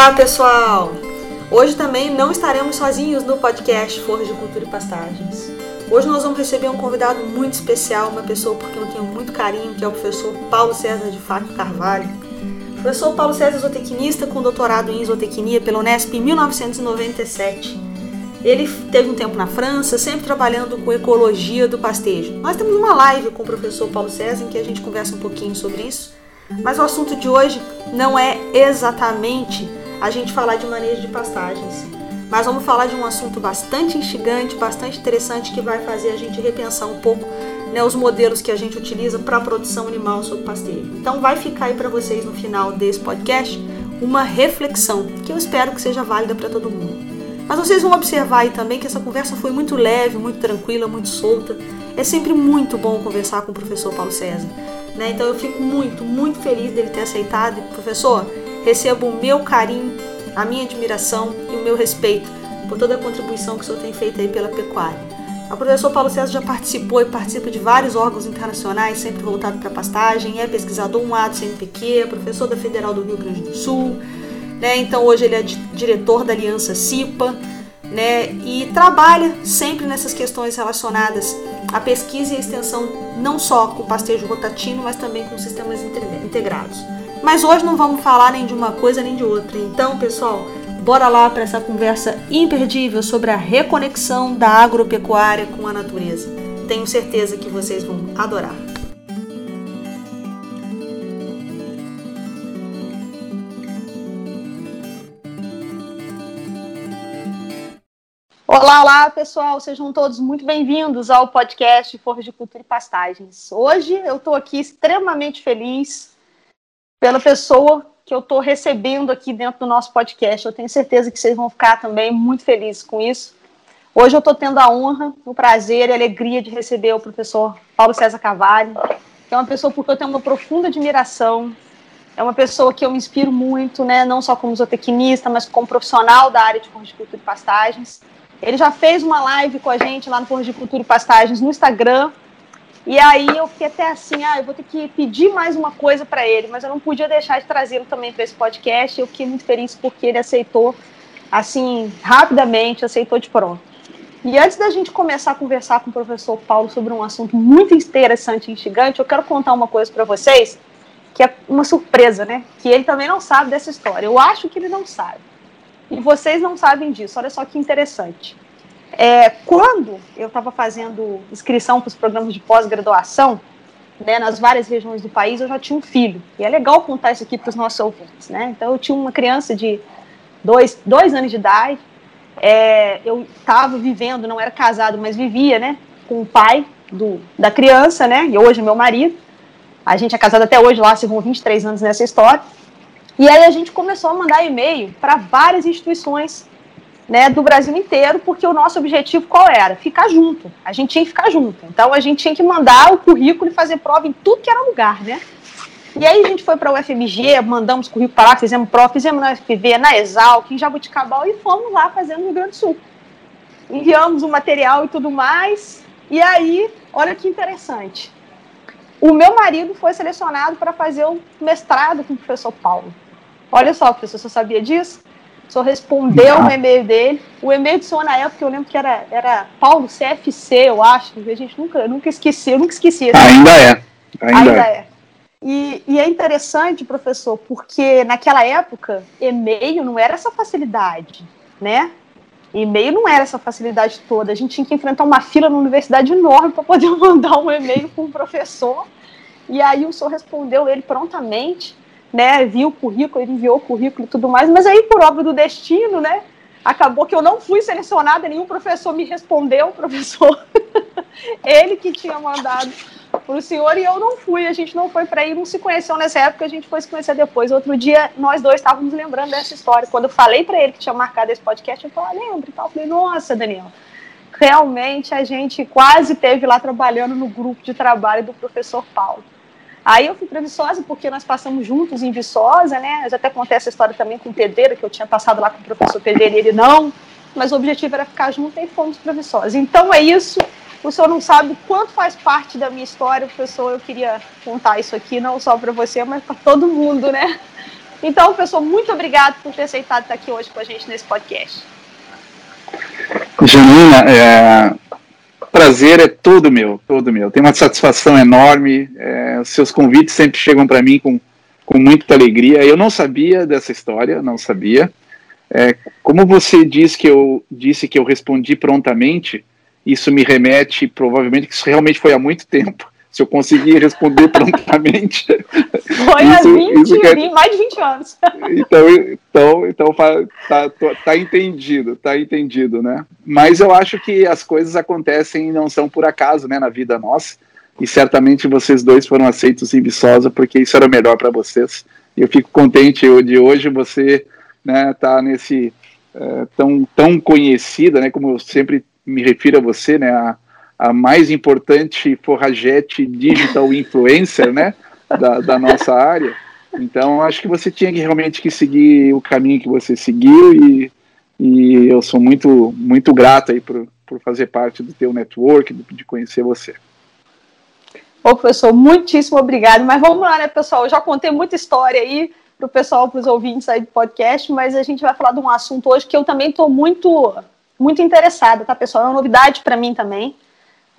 Olá, pessoal! Hoje também não estaremos sozinhos no podcast Forra de Cultura e Pastagens. Hoje nós vamos receber um convidado muito especial, uma pessoa por quem eu tenho muito carinho, que é o professor Paulo César de Fato Carvalho. O professor Paulo César é zootecnista com doutorado em zootecnia pela Unesp em 1997. Ele teve um tempo na França, sempre trabalhando com ecologia do pastejo. Nós temos uma live com o professor Paulo César em que a gente conversa um pouquinho sobre isso. Mas o assunto de hoje não é exatamente a gente falar de manejo de pastagens, mas vamos falar de um assunto bastante instigante, bastante interessante que vai fazer a gente repensar um pouco né, os modelos que a gente utiliza para a produção animal sobre pastejo. Então vai ficar aí para vocês no final desse podcast uma reflexão que eu espero que seja válida para todo mundo. Mas vocês vão observar aí também que essa conversa foi muito leve, muito tranquila, muito solta. É sempre muito bom conversar com o professor Paulo César. Né? Então eu fico muito, muito feliz dele ter aceitado. Professor, recebo o meu carinho, a minha admiração e o meu respeito por toda a contribuição que o senhor tem feito aí pela pecuária. O professor Paulo César já participou e participa de vários órgãos internacionais, sempre voltado para pastagem, é pesquisador um do CNPq, professor da Federal do Rio Grande do Sul, né? Então hoje ele é diretor da Aliança CIPA, né? E trabalha sempre nessas questões relacionadas à pesquisa e à extensão, não só com pastejo rotativo, mas também com sistemas integrados. Mas hoje não vamos falar nem de uma coisa nem de outra. Então, pessoal, bora lá para essa conversa imperdível sobre a reconexão da agropecuária com a natureza. Tenho certeza que vocês vão adorar. Olá, olá, pessoal, sejam todos muito bem-vindos ao podcast Forra de Cultura e Pastagens. Hoje eu estou aqui extremamente feliz pela pessoa que eu estou recebendo aqui dentro do nosso podcast. Eu tenho certeza que vocês vão ficar também muito felizes com isso. Hoje eu estou tendo a honra, o prazer e a alegria de receber o professor Paulo César Cavalli, que é uma pessoa porque eu tenho uma profunda admiração, é uma pessoa que eu me inspiro muito, né, não só como zootecnista, mas como profissional da área de horticultura e pastagens. Ele já fez uma live com a gente lá no Porra de Cultura e Pastagens no Instagram. E aí eu fiquei até assim, ah, eu vou ter que pedir mais uma coisa para ele, mas eu não podia deixar de trazê-lo também para esse podcast. Eu fiquei muito feliz porque ele aceitou, assim, rapidamente, aceitou de pronto. E antes da gente começar a conversar com o professor Paulo sobre um assunto muito interessante e instigante, eu quero contar uma coisa para vocês, que é uma surpresa, né? Que ele também não sabe dessa história. Eu acho que ele não sabe. E vocês não sabem disso, olha só que interessante. É, quando eu estava fazendo inscrição para os programas de pós-graduação, né, nas várias regiões do país, eu já tinha um filho. E é legal contar isso aqui para os nossos ouvintes. Né? Então, eu tinha uma criança de dois, dois anos de idade. É, eu estava vivendo, não era casado, mas vivia né, com o pai do, da criança, né, e hoje meu marido. A gente é casado até hoje, lá se vão 23 anos nessa história. E aí a gente começou a mandar e-mail para várias instituições né, do Brasil inteiro, porque o nosso objetivo qual era? Ficar junto. A gente tinha que ficar junto. Então a gente tinha que mandar o currículo e fazer prova em tudo que era lugar, né? E aí a gente foi para o UFMG, mandamos currículo para lá, fizemos prova, fizemos na UFV, na Exalc, em Jabuticabal e fomos lá fazendo no Rio Grande do Sul. Enviamos o material e tudo mais. E aí, olha que interessante. O meu marido foi selecionado para fazer o mestrado com o professor Paulo. Olha só, professor, você sabia disso? O senhor respondeu o e-mail dele. O e-mail do senhor na época, eu lembro que era, era Paulo CFC, eu acho. A gente nunca, nunca esqueci, eu nunca esqueci. Ainda é. Ainda, Ainda é. é. E, e, é interessante, professor, porque naquela época, e-mail não era essa facilidade, né? E-mail não era essa facilidade toda. A gente tinha que enfrentar uma fila na universidade enorme para poder mandar um e-mail para um professor. E aí o senhor respondeu ele prontamente né, viu o currículo, ele enviou o currículo e tudo mais, mas aí, por obra do destino, né, acabou que eu não fui selecionada, nenhum professor me respondeu, professor, ele que tinha mandado para o senhor e eu não fui. A gente não foi para ir, não se conheceu nessa época, a gente foi se conhecer depois. Outro dia, nós dois estávamos lembrando dessa história. Quando eu falei para ele que tinha marcado esse podcast, eu falei, ah, lembra e tal. Eu falei, nossa, Daniel, realmente a gente quase teve lá trabalhando no grupo de trabalho do professor Paulo. Aí eu fui para Viçosa porque nós passamos juntos em Viçosa, né? Eu já até contei essa história também com o Pedreiro, que eu tinha passado lá com o professor Pedreiro e ele não, mas o objetivo era ficar junto e fomos para Viçosa. Então é isso. O senhor não sabe quanto faz parte da minha história, professor. Eu queria contar isso aqui, não só para você, mas para todo mundo, né? Então, professor, muito obrigado por ter aceitado estar aqui hoje com a gente nesse podcast. Janina, é, prazer é todo meu, todo meu. Tenho uma satisfação enorme. É, seus convites sempre chegam para mim com, com muita alegria. Eu não sabia dessa história, não sabia. É, como você disse que eu disse que eu respondi prontamente, isso me remete provavelmente que isso realmente foi há muito tempo. Se eu conseguir responder prontamente. Foi há 20, isso quer... mais de 20 anos. Então, então, então tá, tá entendido, tá entendido, né? Mas eu acho que as coisas acontecem e não são por acaso, né, na vida nossa. E certamente vocês dois foram aceitos em Viçosa porque isso era melhor para vocês. Eu fico contente de hoje você, né, tá nesse é, tão tão conhecida, né, como eu sempre me refiro a você, né, a, a mais importante forragete digital influencer, né, da, da nossa área. Então, acho que você tinha que realmente que seguir o caminho que você seguiu e, e eu sou muito muito grato aí por, por fazer parte do teu network, de, conhecer você. Ô, professor, muitíssimo obrigado. Mas vamos lá, né, pessoal? Eu já contei muita história aí para o pessoal, para os ouvintes aí do podcast, mas a gente vai falar de um assunto hoje que eu também estou muito, muito interessada, tá, pessoal? É uma novidade para mim também.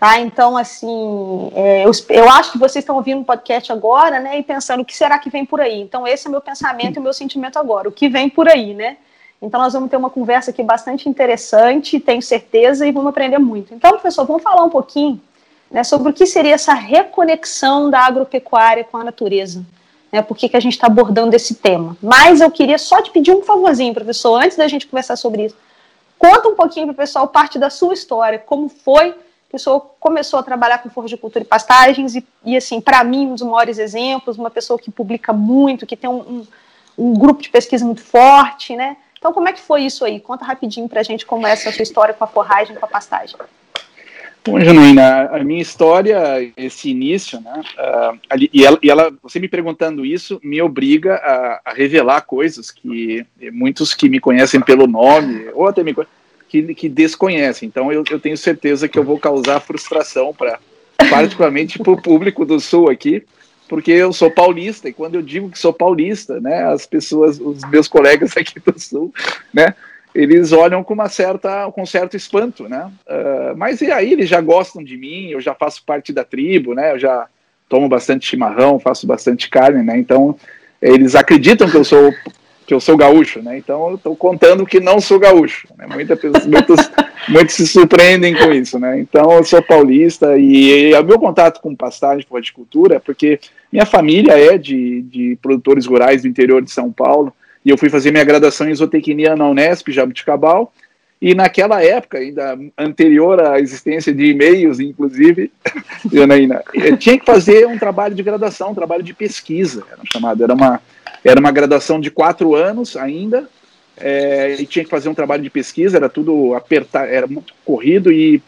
Tá? Então, assim, é, eu, eu acho que vocês estão ouvindo o podcast agora, né, e pensando o que será que vem por aí. Então, esse é o meu pensamento e o meu sentimento agora, o que vem por aí, né? Então, nós vamos ter uma conversa aqui bastante interessante, tenho certeza, e vamos aprender muito. Então, professor, vamos falar um pouquinho né, sobre o que seria essa reconexão da agropecuária com a natureza. Né, por que, que a gente está abordando esse tema. Mas eu queria só te pedir um favorzinho, professor, antes da gente conversar sobre isso. Conta um pouquinho para o pessoal parte da sua história, como foi senhor começou a trabalhar com floricultura e pastagens, e, e assim, para mim, um dos maiores exemplos, uma pessoa que publica muito, que tem um, um, um, grupo de pesquisa muito forte, né? Então, como é que foi isso aí? Conta rapidinho para a gente como é essa sua história com a forragem, com a pastagem. Bom, Januína, a minha história, esse início, né, uh, e, ela, e, ela, você me perguntando isso, me obriga a, a, revelar coisas que muitos que me conhecem pelo nome, ou até me conhecem, que, que desconhecem. Então eu, eu tenho certeza que eu vou causar frustração para, particularmente para o público do Sul aqui, porque eu sou paulista e quando eu digo que sou paulista, né, as pessoas, os meus colegas aqui do Sul, né, eles olham com uma certa, com um certo espanto, né? Uh, mas e aí eles já gostam de mim, eu já faço parte da tribo, né? Eu já tomo bastante chimarrão, faço bastante carne, né? Então eles acreditam que eu sou que eu sou gaúcho, né? Então eu estou contando que não sou gaúcho. Né? Muita, muitos, muitos se surpreendem com isso, né? Então eu sou paulista e, e o meu contato com pastagem, com horticultura, é porque minha família é de, de produtores rurais do interior de São Paulo e eu fui fazer minha graduação em zootecnia na Unesp, Jabuticabal, e naquela época, ainda anterior à existência de e-mails, inclusive, Janaína, tinha que fazer um trabalho de graduação, um trabalho de pesquisa, era chamado, era uma era uma graduação de quatro anos ainda, é, e tinha que fazer um trabalho de pesquisa, era tudo apertar, era muito corrido, e,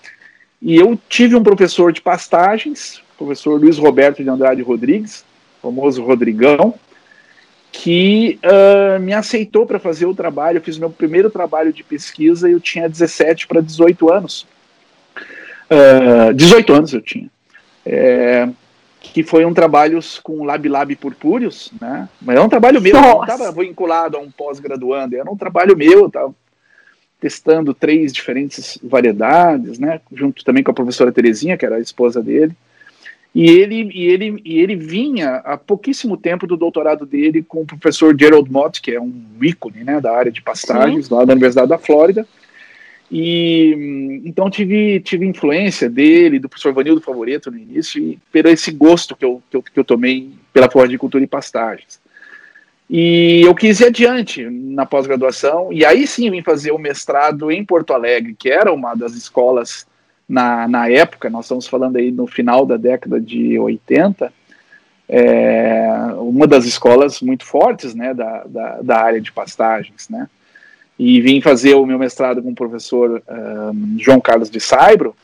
e eu tive um professor de pastagens, professor Luiz Roberto de Andrade Rodrigues, famoso Rodrigão, que uh, me aceitou para fazer o trabalho. Eu fiz meu primeiro trabalho de pesquisa eu tinha 17 para 18 anos. Uh, 18 anos eu tinha. É, que foi um trabalho com Lab Lab Purpúreos, né? Mas é um trabalho meu, Nossa. não estava vinculado a um pós-graduando, era um trabalho meu, eu estava testando três diferentes variedades, né? Junto também com a professora Terezinha, que era a esposa dele. E ele, e ele, e ele vinha há pouquíssimo tempo do doutorado dele com o professor Gerald Mott, que é um ícone né, da área de pastagens Sim. lá da Universidade da Flórida. E então tive, tive influência dele, do professor Vanildo Favoreto no início, e pelo esse gosto que eu, que eu, que eu tomei pela floricultura e pastagens. E eu quis ir adiante na pós-graduação, e aí sim vim fazer o mestrado em Porto Alegre, que era uma das escolas na, na época, nós estamos falando aí no final da década de 80, é, uma das escolas muito fortes né, da, da, da, área de pastagens. Né? E vim fazer o meu mestrado com o professor João Carlos de Saibro,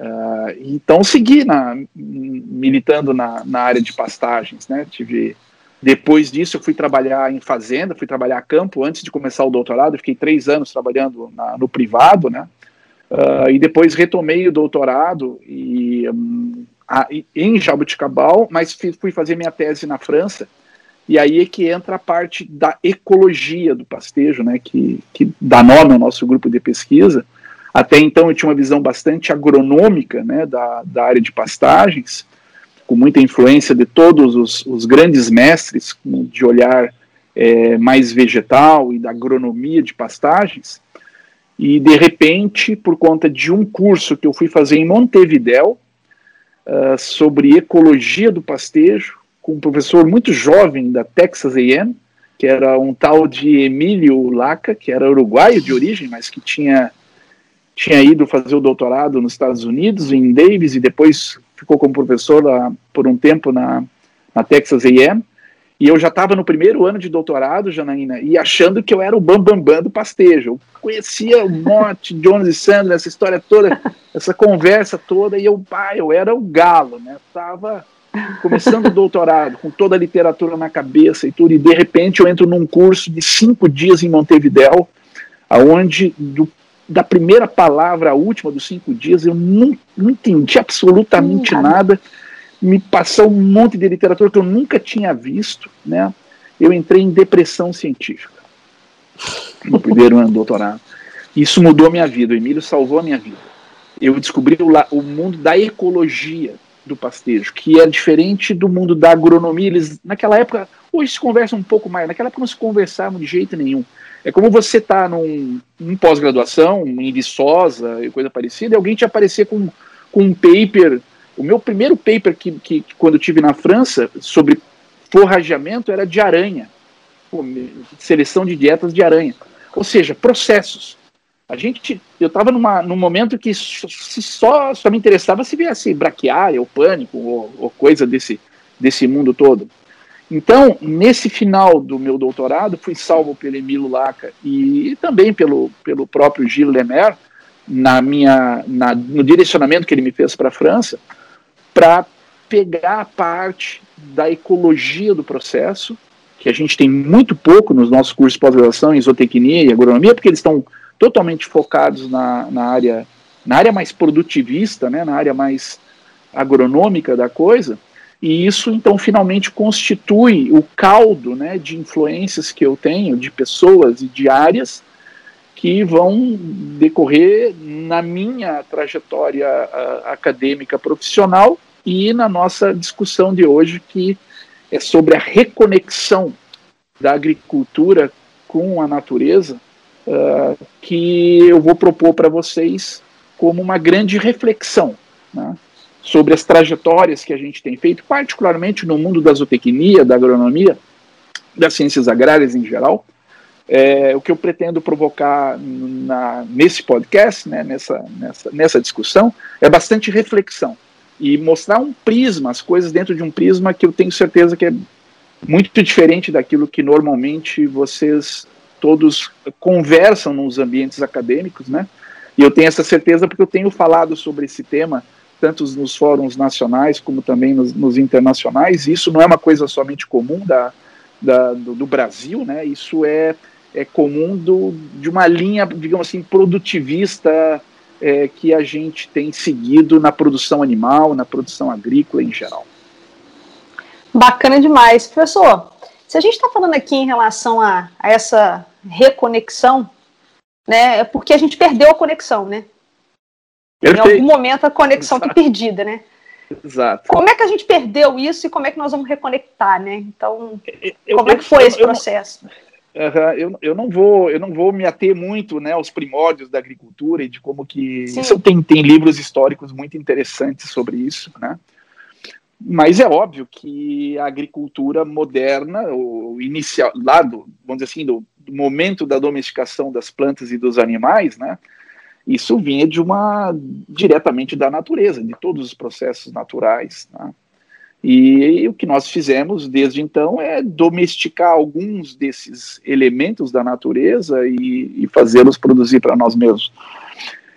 uh, então segui na, militando na, na área de pastagens. Né? Tive depois disso, eu fui trabalhar em fazenda, fui trabalhar a campo antes de começar o doutorado. fiquei três anos trabalhando na, no privado, né? Uh, e depois retomei o doutorado e, um, a, em Jabuticabal, mas fui fazer minha tese na França. E aí é que entra a parte da ecologia do pastejo, né? Que, que dá nome ao nosso grupo de pesquisa. Até então eu tinha uma visão bastante agronômica, né? Da, da área de pastagens com muita influência de todos os, os grandes mestres de olhar é, mais vegetal e da agronomia de pastagens. E de repente, por conta de um curso que eu fui fazer em Montevidéu uh, sobre ecologia do pastejo, com um professor muito jovem da Texas A&M, que era um tal de Emílio Laca, que era uruguaio de origem, mas que tinha tinha ido fazer o doutorado nos Estados Unidos, em Davis, e depois ficou como professor lá por um tempo na, na Texas A&M, e eu já estava no primeiro ano de doutorado, Janaína, e achando que eu era o bambambam bam, bam do pastejo. Eu conhecia o Monte, Jones e Sandler, essa história toda, essa conversa toda, e eu, pá, eu era o galo, né? Estava começando o doutorado, com toda a literatura na cabeça e tudo, e de repente eu entro num curso de cinco dias em Montevidéu, aonde do da primeira palavra à última dos cinco dias, eu não, não entendi absolutamente hum, nada. Me passou um monte de literatura que eu nunca tinha visto, né? Eu entrei em depressão científica no primeiro ano do doutorado. Isso mudou a minha vida. O Emílio salvou a minha vida. Eu descobri o, o mundo da ecologia do pastejo, que é diferente do mundo da agronomia. Eles, naquela época, hoje se conversa um pouco mais, naquela época não se conversavam de jeito nenhum. É como você está num, num pós-graduação, em Viçosa e coisa parecida, e alguém te aparecer com, com um paper. O meu primeiro paper que, que, que quando eu tive na França sobre forrageamento era de aranha, seleção de dietas de aranha, ou seja, processos. A gente, eu estava num momento que só, só me interessava se viesse braquiária ou pânico ou, ou coisa desse, desse mundo todo. Então, nesse final do meu doutorado, fui salvo pelo Emílio Laca e também pelo, pelo próprio Gilles Lemaire, na minha, na, no direcionamento que ele me fez para a França, para pegar a parte da ecologia do processo, que a gente tem muito pouco nos nossos cursos de pós-graduação em zootecnia e agronomia, porque eles estão totalmente focados na, na, área, na área mais produtivista, né, na área mais agronômica da coisa, e isso, então, finalmente constitui o caldo né, de influências que eu tenho, de pessoas e de áreas que vão decorrer na minha trajetória acadêmica profissional e na nossa discussão de hoje, que é sobre a reconexão da agricultura com a natureza, uh, que eu vou propor para vocês como uma grande reflexão. Né? sobre as trajetórias que a gente tem feito, particularmente no mundo da zootecnia, da agronomia, das ciências agrárias em geral. É, o que eu pretendo provocar na, nesse podcast, né, nessa, nessa, nessa discussão, é bastante reflexão e mostrar um prisma, as coisas dentro de um prisma que eu tenho certeza que é muito diferente daquilo que normalmente vocês todos conversam nos ambientes acadêmicos, né? E eu tenho essa certeza porque eu tenho falado sobre esse tema tanto nos fóruns nacionais como também nos, nos internacionais. Isso não é uma coisa somente comum da, da do, do, Brasil, né? Isso é, é comum do, de uma linha, digamos assim, produtivista é, que a gente tem seguido na produção animal, na produção agrícola em geral. Bacana demais. Professor, se a gente está falando aqui em relação a, a essa reconexão, né, é porque a gente perdeu a conexão, né? Perfeito. Em algum momento a conexão está perdida, né? Exato. Como é que a gente perdeu isso e como é que nós vamos reconectar, né? Então, eu, como é que foi eu, esse processo? Eu, eu, não vou eu não vou me ater muito né, aos primórdios da agricultura e de como que Sim. isso tem, tem livros históricos muito interessantes sobre isso, né? Mas é óbvio que a agricultura moderna, o inicial, lá do, vamos dizer assim, do, do momento da domesticação das plantas e dos animais, né, isso vinha de uma diretamente da natureza, de todos os processos naturais. Né? E, e o que nós fizemos desde então é domesticar alguns desses elementos da natureza e, e fazê-los produzir para nós mesmos.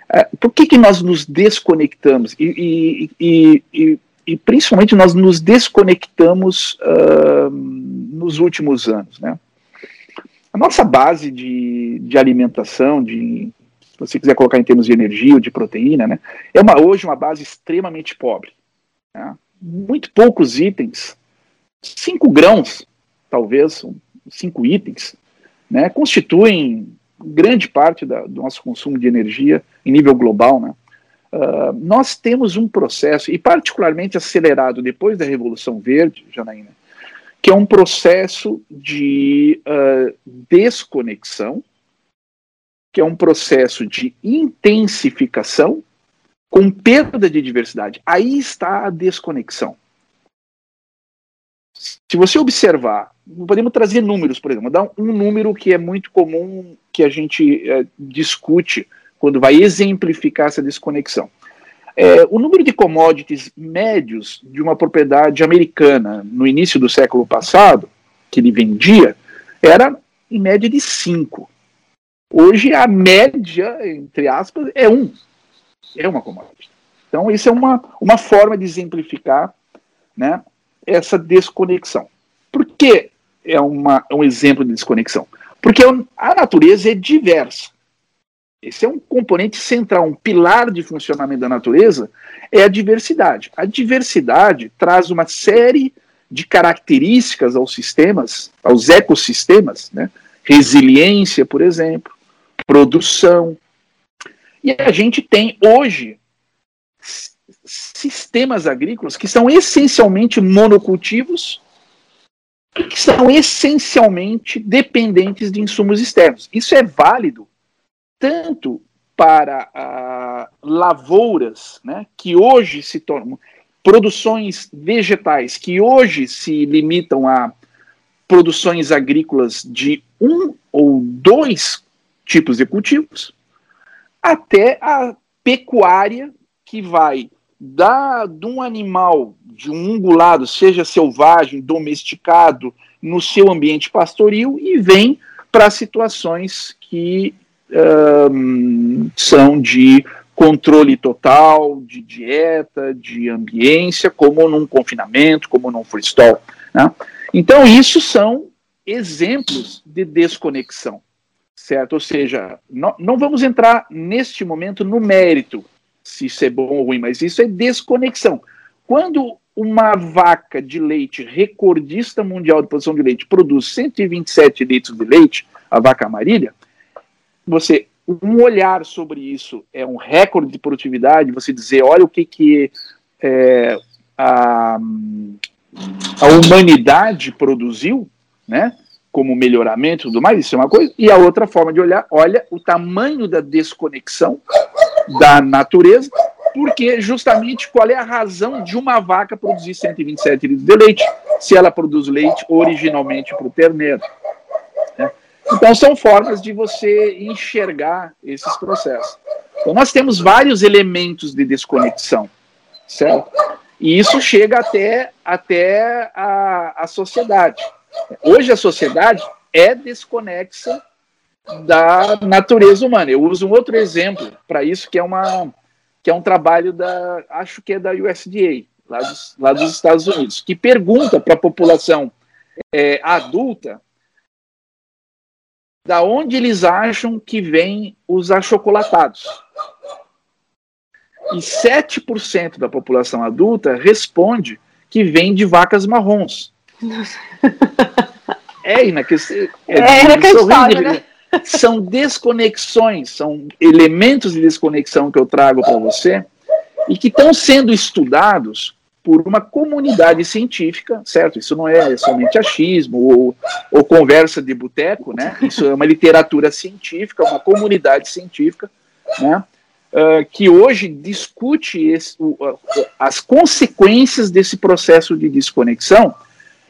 É, por que, que nós nos desconectamos? E, e, e, principalmente nós nos desconectamos uh, nos últimos anos. Né? A nossa base de, de alimentação, de, se você quiser colocar em termos de energia ou de proteína, né, é uma, hoje uma base extremamente pobre. Né? muito poucos itens, cinco grãos, talvez, cinco itens, né, constituem grande parte da, do nosso consumo de energia em nível global. Né? Uh, nós temos um processo, e particularmente acelerado depois da Revolução Verde, Janaína, que é um processo de uh, desconexão, que é um processo de intensificação com perda de diversidade. Aí está a desconexão. Se você observar, podemos trazer números, por exemplo, dar um número que é muito comum que a gente é, discute quando vai exemplificar essa desconexão. É, o número de commodities médios de uma propriedade americana no início do século passado, que ele vendia, era em média de 5. Hoje a média, entre aspas, é 1. Um é uma commodity. Então, isso é uma, uma forma de exemplificar né, essa desconexão. Por que é uma, é um exemplo de desconexão? Porque a natureza é diversa. Esse é um componente central, um pilar de funcionamento da natureza, é a diversidade. A diversidade traz uma série de características aos sistemas, aos ecossistemas, né? resiliência, por exemplo, produção, e a gente tem hoje sistemas agrícolas que são essencialmente monocultivos e que são essencialmente dependentes de insumos externos. Isso é válido tanto para ah, lavouras, né, que hoje se tornam produções vegetais que hoje se limitam a produções agrícolas de um ou dois tipos de cultivos, até a pecuária que vai da, de um animal, de um ungulado, seja selvagem, domesticado, no seu ambiente pastoril e vem para situações que são de controle total, de dieta, de ambiência, como num confinamento, como num freestyle. Né? Então, isso são exemplos de desconexão certo? Ou seja, não, não vamos entrar neste momento no mérito se isso é bom ou ruim, mas isso é desconexão. Quando uma vaca de leite recordista mundial de produção de leite produz 127 litros de leite, a vaca amarilha, você um olhar sobre isso é um recorde de produtividade, você dizer, olha o que, que é, a, a humanidade produziu, né? como melhoramento e tudo mais, isso é uma coisa. E a outra forma de olhar, olha o tamanho da desconexão da natureza, porque justamente qual é a razão de uma vaca produzir 127 litros de leite, se ela produz leite originalmente para o terneiro. Então, são formas de você enxergar esses processos. Então, nós temos vários elementos de desconexão, certo? E isso chega até, até a, a sociedade. Hoje a sociedade é desconexa da natureza humana. Eu uso um outro exemplo para isso, que é, uma, que é um trabalho da, acho que é da USDA, lá dos, lá dos Estados Unidos, que pergunta para a população é, adulta da onde eles acham que vêm os achocolatados. E 7% da população adulta responde que vem de vacas marrons. É inacreditável. É, é inacreditável, né? São desconexões, são elementos de desconexão que eu trago para você e que estão sendo estudados por uma comunidade científica, certo? Isso não é somente achismo ou, ou conversa de boteco, né? Isso é uma literatura científica, uma comunidade científica, né? Uh, que hoje discute esse, uh, as consequências desse processo de desconexão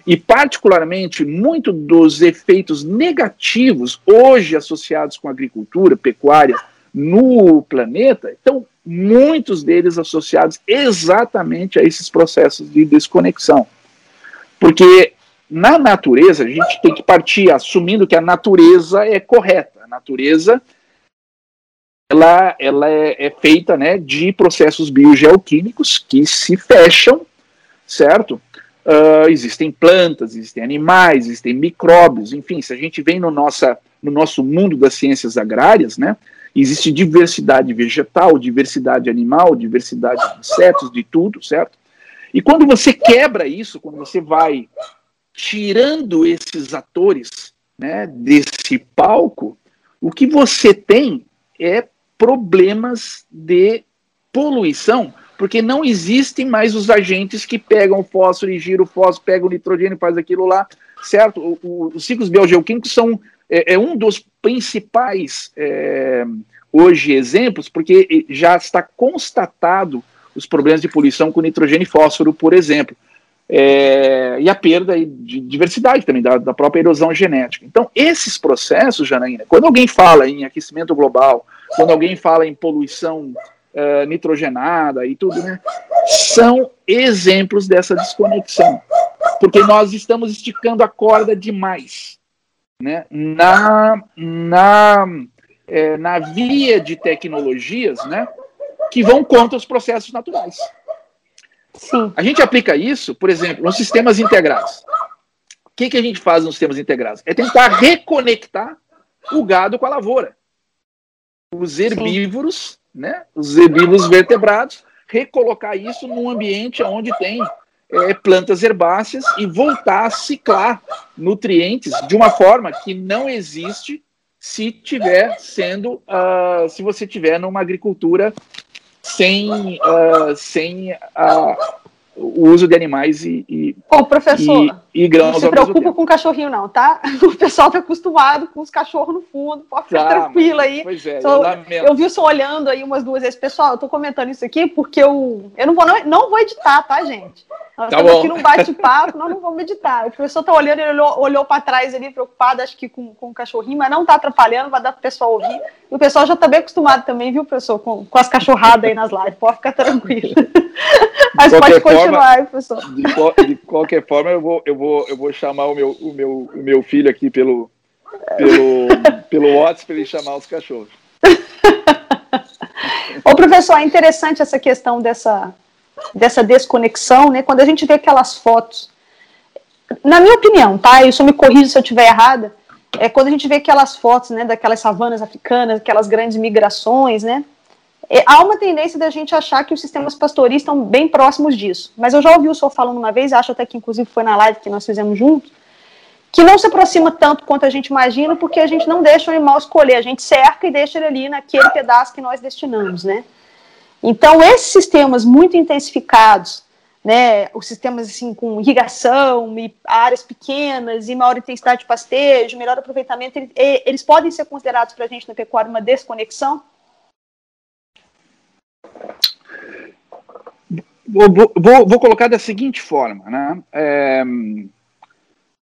e, particularmente, muito dos efeitos negativos hoje associados com agricultura, pecuária, no planeta, então muitos deles associados exatamente a esses processos de desconexão. Porque na natureza, a gente tem que partir assumindo que a natureza é correta. A natureza ela, ela é, é feita né, de processos biogeoquímicos que se fecham, certo? Uh, existem plantas, existem animais, existem micróbios, enfim, se a gente vem no, nossa, no nosso mundo das ciências agrárias, né, existe diversidade vegetal, diversidade animal, diversidade de insetos, de tudo, certo? E quando você quebra isso, quando você vai tirando esses atores né, desse palco, o que você tem é problemas de poluição, porque não existem mais os agentes que pegam o fósforo e giram o fósforo, pegam o nitrogênio e faz aquilo lá, certo? O, o, os ciclos biogeoquímicos são é, é um dos principais é, hoje exemplos, porque já está constatado os problemas de poluição com nitrogênio e fósforo, por exemplo. É, e a perda de diversidade também, da, da, própria erosão genética. Então, esses processos, Janaína, quando alguém fala em aquecimento global, quando alguém fala em poluição uh, nitrogenada e tudo, né, são exemplos dessa desconexão. Porque nós estamos esticando a corda demais né, na, na, é, na via de tecnologias né, que vão contra os processos naturais. Sim. A gente aplica isso, por exemplo, nos sistemas integrados. O que, que a gente faz nos sistemas integrados? É tentar reconectar o gado com a lavoura. Os herbívoros, né, os herbívoros vertebrados, recolocar isso num ambiente onde tem é, plantas herbáceas e voltar a ciclar nutrientes de uma forma que não existe se tiver sendo, uh, se você tiver numa agricultura sem, uh, sem uh, o uso de animais e, e, Ô, professor, e, e grãos. Não se preocupa com o cachorrinho, não, tá? O pessoal tá acostumado com os cachorros no fundo, pode ficar tá, tranquilo aí. Pois é, Só, eu, eu vi o senhor olhando aí umas duas vezes. Pessoal, eu tô comentando isso aqui porque eu, eu não, vou, não, não vou editar, tá, gente? Nós tá estamos bom. aqui num bate-papo, nós não vamos meditar. O professor está olhando, ele olhou, olhou para trás ali, preocupado, acho que com, com o cachorrinho, mas não está atrapalhando, vai dar para o pessoal ouvir. E o pessoal já está bem acostumado também, viu, professor, com, com as cachorradas aí nas lives. Pode ficar tranquilo. mas pode continuar, forma, professor. De, de, qualquer forma, eu vou, eu, vou, eu vou chamar o meu, o meu, o meu filho aqui pelo, pelo, pelo WhatsApp para ele chamar os cachorros. Ô, professor, é interessante essa questão dessa dessa desconexão, né? Quando a gente vê aquelas fotos, na minha opinião, tá? Isso me corrija se eu estiver errada. É quando a gente vê aquelas fotos, né, daquelas savanas africanas, aquelas grandes migrações, né? É, há uma tendência da gente achar que os sistemas pastoris estão bem próximos disso. Mas eu já ouvi o senhor falando uma vez, acho até que inclusive foi na live que nós fizemos juntos, que não se aproxima tanto quanto a gente imagina, porque a gente não deixa o animal escolher, a gente cerca e deixa ele ali naquele pedaço que nós destinamos, né? Então, esses sistemas muito intensificados, né, os sistemas assim com irrigação e áreas pequenas e maior intensidade de pastejo, melhor aproveitamento, eles podem ser considerados para a gente na pecuária uma desconexão? Vou, vou, vou, colocar da seguinte forma, né? É,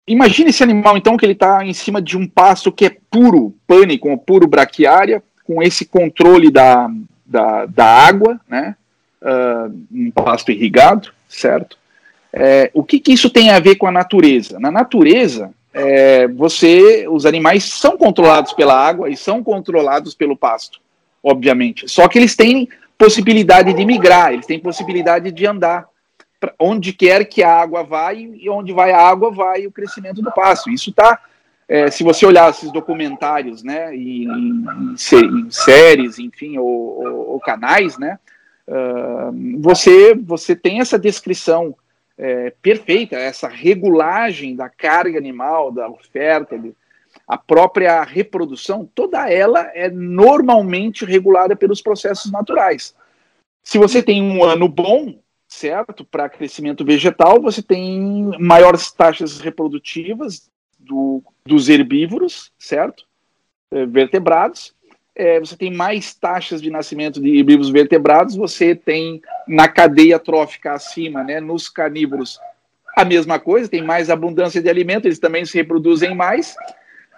imagine esse animal, então, que ele está em cima de um pasto que é puro pânico, puro braquiária, com esse controle da, da, da água, né? Uh, um pasto irrigado, certo? É, o que, que, isso tem a ver com a natureza? Na natureza, é, você, os animais são controlados pela água e são controlados pelo pasto, obviamente. Só que eles têm possibilidade de migrar, eles têm possibilidade de andar onde quer que a água vai e onde vai a água vai o crescimento do pasto. Isso está é, se você olhar esses documentários, né, em, em, em séries, enfim, ou, ou, ou canais, né, uh, você, você tem essa descrição é, perfeita, essa regulagem da carga animal, da oferta, a própria reprodução, toda ela é normalmente regulada pelos processos naturais. Se você tem um ano bom, certo, para crescimento vegetal, você tem maiores taxas reprodutivas do, dos herbívoros, certo? É, vertebrados. É, você tem mais taxas de nascimento de herbívoros vertebrados, você tem na cadeia trófica acima, né, nos carnívoros, a mesma coisa, tem mais abundância de alimento, eles também se reproduzem mais.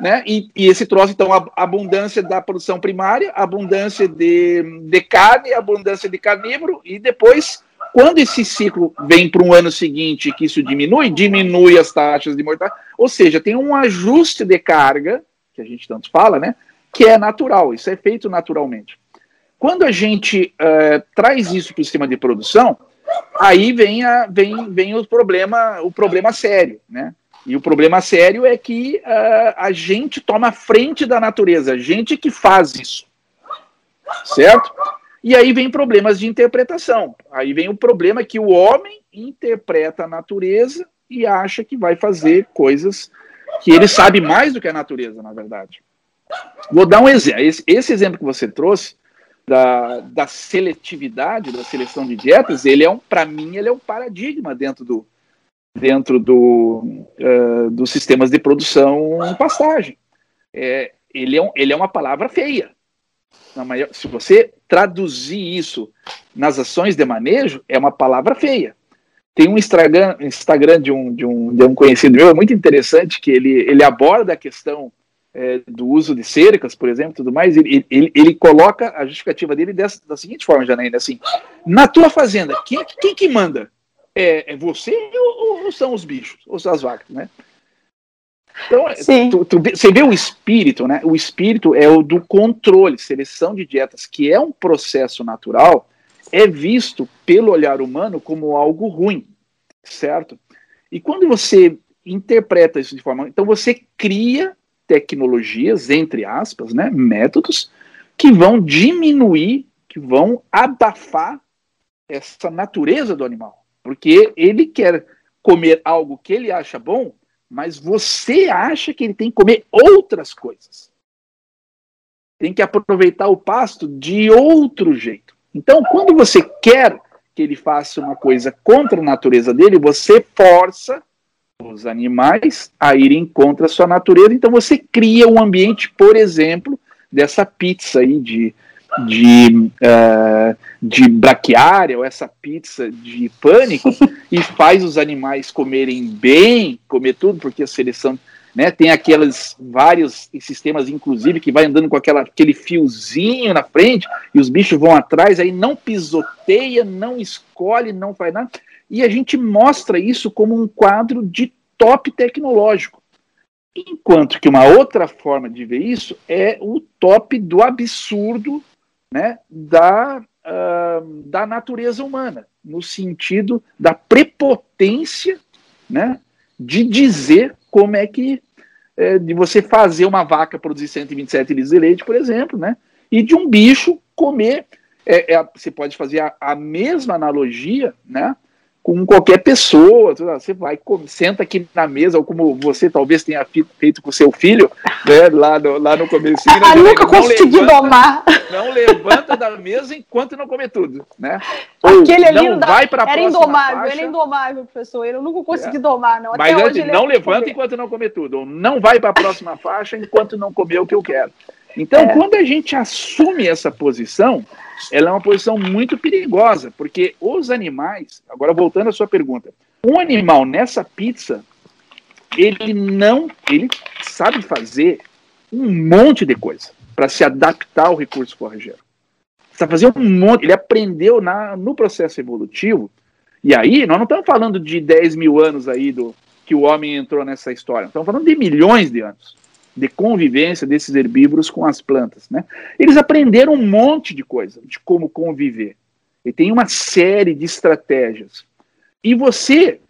Né? E, e, esse troço, então, a abundância da produção primária, abundância de, de carne, abundância de carnívoro, e depois, quando esse ciclo vem para um ano seguinte que isso diminui, diminui as taxas de mortalidade, ou seja, tem um ajuste de carga, que a gente tanto fala, né? Que é natural, isso é feito naturalmente. Quando a gente uh, traz isso para o sistema de produção, aí vem, a, vem, vem o problema, o problema sério, né? E o problema sério é que uh, a gente toma frente da natureza, a gente que faz isso. Certo? E aí vem problemas de interpretação. Aí vem o problema que o homem interpreta a natureza e acha que vai fazer coisas que ele sabe mais do que a natureza, na verdade. Vou dar um exemplo. Esse, esse exemplo que você trouxe da, da seletividade, da seleção de dietas, ele é um, para mim, ele é um paradigma dentro do, dentro do, uh, dos sistemas de produção em pastagem. É, ele, é um, ele é uma palavra feia. Maior, se você traduzir isso nas ações de manejo, é uma palavra feia. Tem um Instagram, Instagram de, um, de, um, de um conhecido meu, é muito interessante, que ele, ele aborda a questão é, do uso de cercas, por exemplo, tudo mais, ele, ele, ele coloca a justificativa dele dessa, da seguinte forma, Janaína, assim, na tua fazenda, quem, quem que manda? É, é você ou, ou, são os bichos, ou são as vacas, né? Então, tu, tu, você vê o espírito, né? O espírito é o do controle, seleção de dietas, que é um processo natural, é visto pelo olhar humano como algo ruim, certo? E quando você interpreta isso de forma. Então você cria tecnologias, entre aspas, né, métodos, que vão diminuir, que vão abafar essa natureza do animal. Porque ele quer comer algo que ele acha bom, mas você acha que ele tem que comer outras coisas. Tem que aproveitar o pasto de outro jeito. Então, quando você quer que ele faça uma coisa contra a natureza dele, você força os animais a irem contra a sua natureza. Então você cria um ambiente, por exemplo, dessa pizza aí de, de, uh, de braquiária, ou essa pizza de pânico, e faz os animais comerem bem, comer tudo, porque a seleção né, tem aqueles vários sistemas, inclusive, que vai andando com aquela, aquele fiozinho na frente, e os bichos vão atrás, aí não pisoteia, não escolhe, não faz nada. E a gente mostra isso como um quadro de top tecnológico. Enquanto que uma outra forma de ver isso é o top do absurdo né, da, uh, da natureza humana, no sentido da prepotência né, de dizer como é que. É, de você fazer uma vaca produzir 127 litros de leite, por exemplo, né, e de um bicho comer. É, é, você pode fazer a, a mesma analogia né, com qualquer pessoa. Você vai, senta aqui na mesa, ou como você talvez tenha feito com seu filho, né, lá, no, lá no começo. Né, ah, nunca consegui levanta, domar. Não levanta da mesa enquanto não comer tudo, né? Ou Aquele ali não vai para Era indomável, faixa, ele é indomável, professor. Eu nunca consegui é. domar, não. Mas antes, não levanta enquanto não comer tudo. Ou não vai para a próxima faixa enquanto não comer o que eu quero. Então, é. quando a gente assume essa posição, ela é uma posição muito perigosa, porque os animais, agora voltando à sua pergunta, um animal nessa pizza, ele não, ele sabe fazer um monte de coisa para se adaptar ao recurso forrageiro. Está fazendo um monte, ele aprendeu na, no processo evolutivo, e aí nós não estamos falando de 10 mil anos aí do que o homem entrou nessa história, estamos falando de milhões de anos de convivência desses herbívoros com as plantas. Né? Eles aprenderam um monte de coisa de como conviver. E tem uma série de estratégias. E você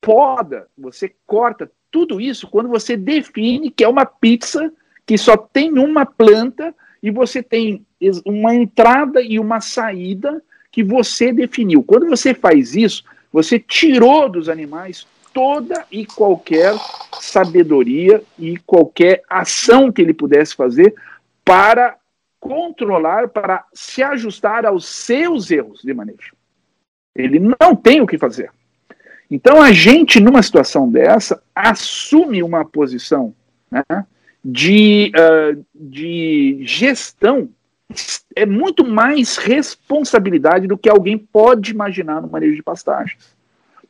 poda, você corta tudo isso quando você define que é uma pizza que só tem uma planta e você tem uma entrada e uma saída que você definiu. Quando você faz isso, você tirou dos animais toda e qualquer sabedoria e qualquer ação que ele pudesse fazer para controlar, para se ajustar aos seus erros de manejo. Ele não tem o que fazer. Então a gente, numa situação dessa, assume uma posição né, de, uh, de gestão é muito mais responsabilidade do que alguém pode imaginar no manejo de pastagens.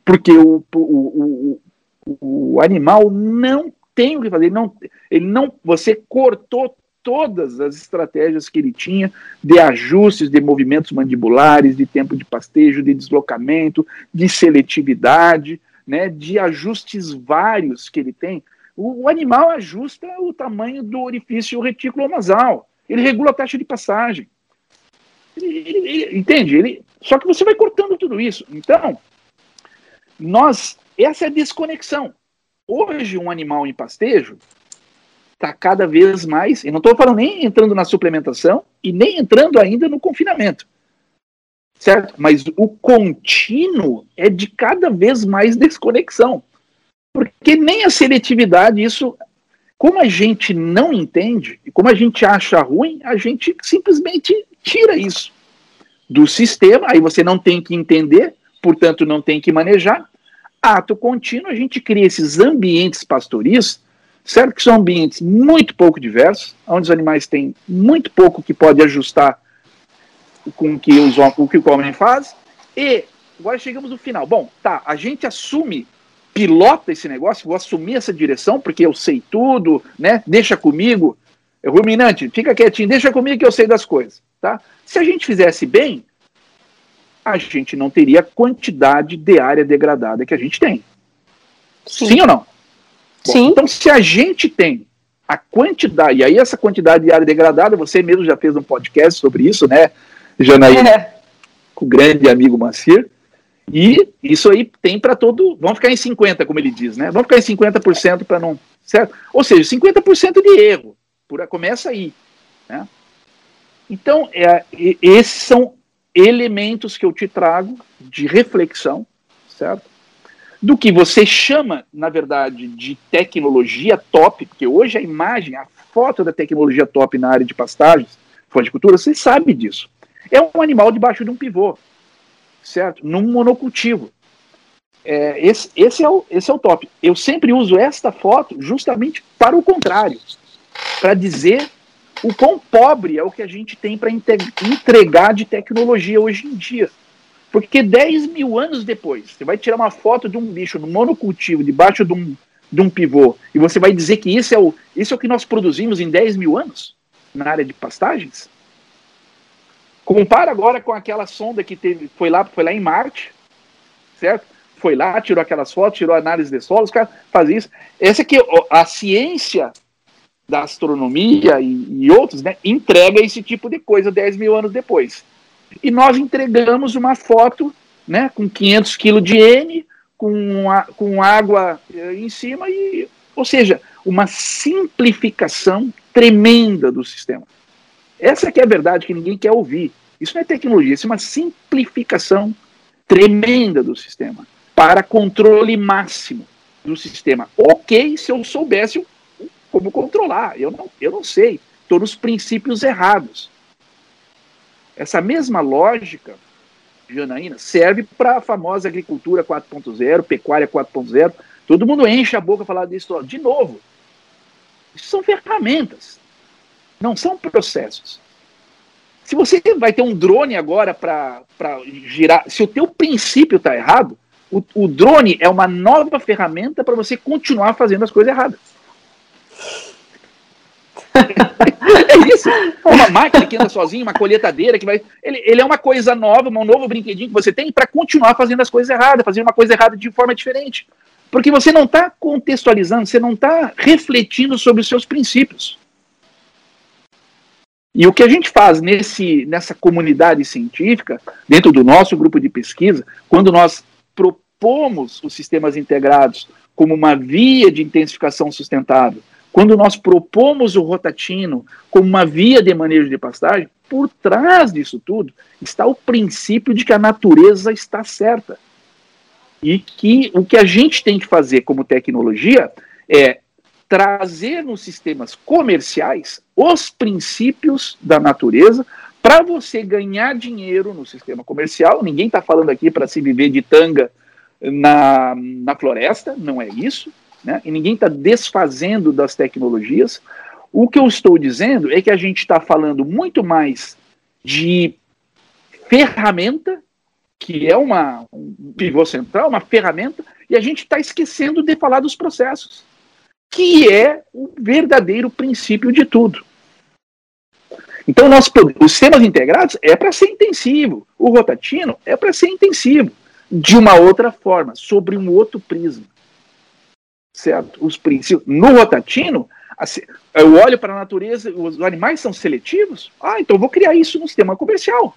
Porque o, o, o, o animal não tem o que fazer. Ele não, ele não, você cortou todas as estratégias que ele tinha de ajustes de movimentos mandibulares, de tempo de pastejo, de deslocamento, de seletividade, né, de ajustes vários que ele tem. O, o animal ajusta o tamanho do orifício retículo nasal. Ele regula a taxa de passagem. Ele, ele, ele, entende? Ele, só que você vai cortando tudo isso. Então, nós, essa é a desconexão. Hoje, um animal em pastejo, está cada vez mais, e não estou falando nem entrando na suplementação e nem entrando ainda no confinamento, certo? Mas o contínuo é de cada vez mais desconexão, porque nem a seletividade, isso, como a gente não entende, e como a gente acha ruim, a gente simplesmente tira isso do sistema, aí você não tem que entender, portanto não tem que manejar. Ato contínuo, a gente cria esses ambientes pastoris Certo que são ambientes muito pouco diversos, onde os animais têm muito pouco que pode ajustar com o que, os, o, que o homem faz. E agora chegamos no final. Bom, tá, a gente assume, pilota esse negócio, vou assumir essa direção, porque eu sei tudo, né? Deixa comigo. Ruminante, fica quietinho, deixa comigo que eu sei das coisas. Tá? Se a gente fizesse bem, a gente não teria a quantidade de área degradada que a gente tem. Sim, Sim ou não? Bom, Sim. Então, se a gente tem a quantidade, e aí essa quantidade de área degradada, você mesmo já fez um podcast sobre isso, né, Janaína? É. Com o grande amigo Macir. E isso aí tem para todo. Vamos ficar em 50%, como ele diz, né? Vamos ficar em 50% para não. Certo? Ou seja, 50% de erro. Por, começa aí. Né? Então, é, esses são elementos que eu te trago de reflexão, certo? do que você chama, na verdade, de tecnologia top, porque hoje a imagem, a foto da tecnologia top na área de pastagens, floricultura, você sabe disso. É um animal debaixo de um pivô, certo? Num monocultivo. É, esse, esse, é o, esse é o top. Eu sempre uso esta foto justamente para o contrário, para dizer o quão pobre é o que a gente tem para entregar de tecnologia hoje em dia. Porque 10 mil anos depois, você vai tirar uma foto de um bicho no monocultivo, debaixo de um, de um pivô, e você vai dizer que isso é, o, isso é o que nós produzimos em 10 mil anos na área de pastagens? Compara agora com aquela sonda que teve, foi, lá, foi lá em Marte, certo? Foi lá, tirou aquelas fotos, tirou análise de solo, os caras fazem isso. Essa aqui, a ciência da astronomia e, e outros, né, entrega esse tipo de coisa 10 mil anos depois e nós entregamos uma foto né, com 500 quilos de N, com, a, com água eh, em cima, e, ou seja, uma simplificação tremenda do sistema. Essa que é a verdade que ninguém quer ouvir. Isso não é tecnologia, isso é uma simplificação tremenda do sistema para controle máximo do sistema. Ok, se eu soubesse como controlar, eu não, eu não sei. Estou nos princípios errados. Essa mesma lógica, Janaína, serve para a famosa agricultura 4.0, pecuária 4.0. Todo mundo enche a boca falar disso. De novo, isso são ferramentas, não são processos. Se você vai ter um drone agora para girar, se o teu princípio está errado, o, o drone é uma nova ferramenta para você continuar fazendo as coisas erradas. é isso. Uma máquina que anda sozinha, uma colheitadeira que vai. Ele, ele é uma coisa nova, um novo brinquedinho que você tem para continuar fazendo as coisas erradas, fazendo uma coisa errada de forma diferente. Porque você não está contextualizando, você não está refletindo sobre os seus princípios. E o que a gente faz nesse, nessa comunidade científica, dentro do nosso grupo de pesquisa, quando nós propomos os sistemas integrados como uma via de intensificação sustentável, quando nós propomos o rotatino como uma via de manejo de pastagem, por trás disso tudo está o princípio de que a natureza está certa. E que o que a gente tem que fazer como tecnologia é trazer nos sistemas comerciais os princípios da natureza para você ganhar dinheiro no sistema comercial. Ninguém está falando aqui para se viver de tanga na, na floresta, não é isso né? e ninguém está desfazendo das tecnologias. O que eu estou dizendo é que a gente está falando muito mais de ferramenta, que é uma, um pivô central, uma ferramenta, e a gente está esquecendo de falar dos processos. que é o verdadeiro princípio de tudo. Então, nós, os sistemas integrados é para ser intensivo, o rotatino é para ser intensivo, de uma outra forma, sobre um outro prisma. Certo? Os princípios. No rotatino, assim, eu olho para a natureza, os animais são seletivos? Ah, então eu vou criar isso no sistema comercial.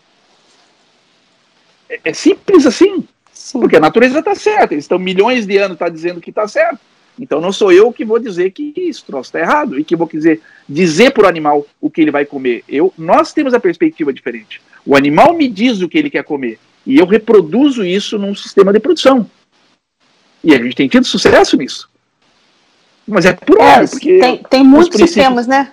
É, é simples assim. Sim. Porque a natureza está certa. Eles estão milhões de anos tá dizendo que está certo. Então não sou eu que vou dizer que isso está errado e que vou dizer, dizer para o animal o que ele vai comer. Eu, nós temos a perspectiva diferente. O animal me diz o que ele quer comer e eu reproduzo isso num sistema de produção. E a gente tem tido sucesso nisso. Mas é por é, porque tem, tem muitos sistemas, né?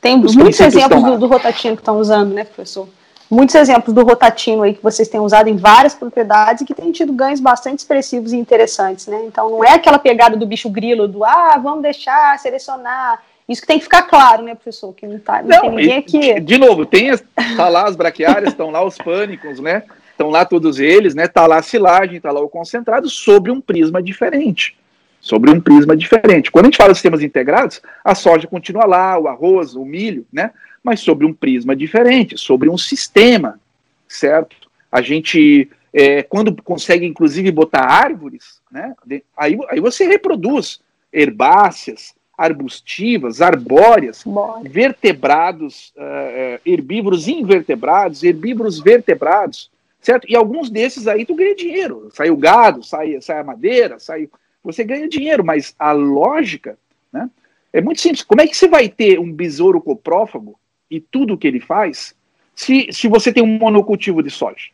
Tem muitos exemplos do, do rotativo que estão usando, né, professor? muitos exemplos do rotativo aí que vocês têm usado em várias propriedades e que têm tido ganhos bastante expressivos e interessantes, né? Então não é aquela pegada do bicho grilo, do ah, vamos deixar, selecionar. Isso que tem que ficar claro, né, professor? Que não, tá, não, não tem ninguém aqui. De novo, tem tá lá as braquiárias, estão lá os pânicos, né? Estão lá todos eles, né? Tá lá a silagem, tá lá o concentrado, sobre um prisma diferente. Sobre um prisma diferente. Quando a gente fala de sistemas integrados, a soja continua lá, o arroz, o milho, né? mas sobre um prisma diferente, sobre um sistema, certo? A gente, é, quando consegue inclusive botar árvores, né, aí, aí você reproduz herbáceas, arbustivas, arbóreas, vertebrados, uh, herbívoros invertebrados, herbívoros vertebrados, certo? E alguns desses aí tu ganha dinheiro. Sai o gado, sai, sai a madeira, sai. Você ganha dinheiro, mas a lógica né, é muito simples. Como é que você vai ter um besouro coprófago e tudo o que ele faz se, se você tem um monocultivo de soja?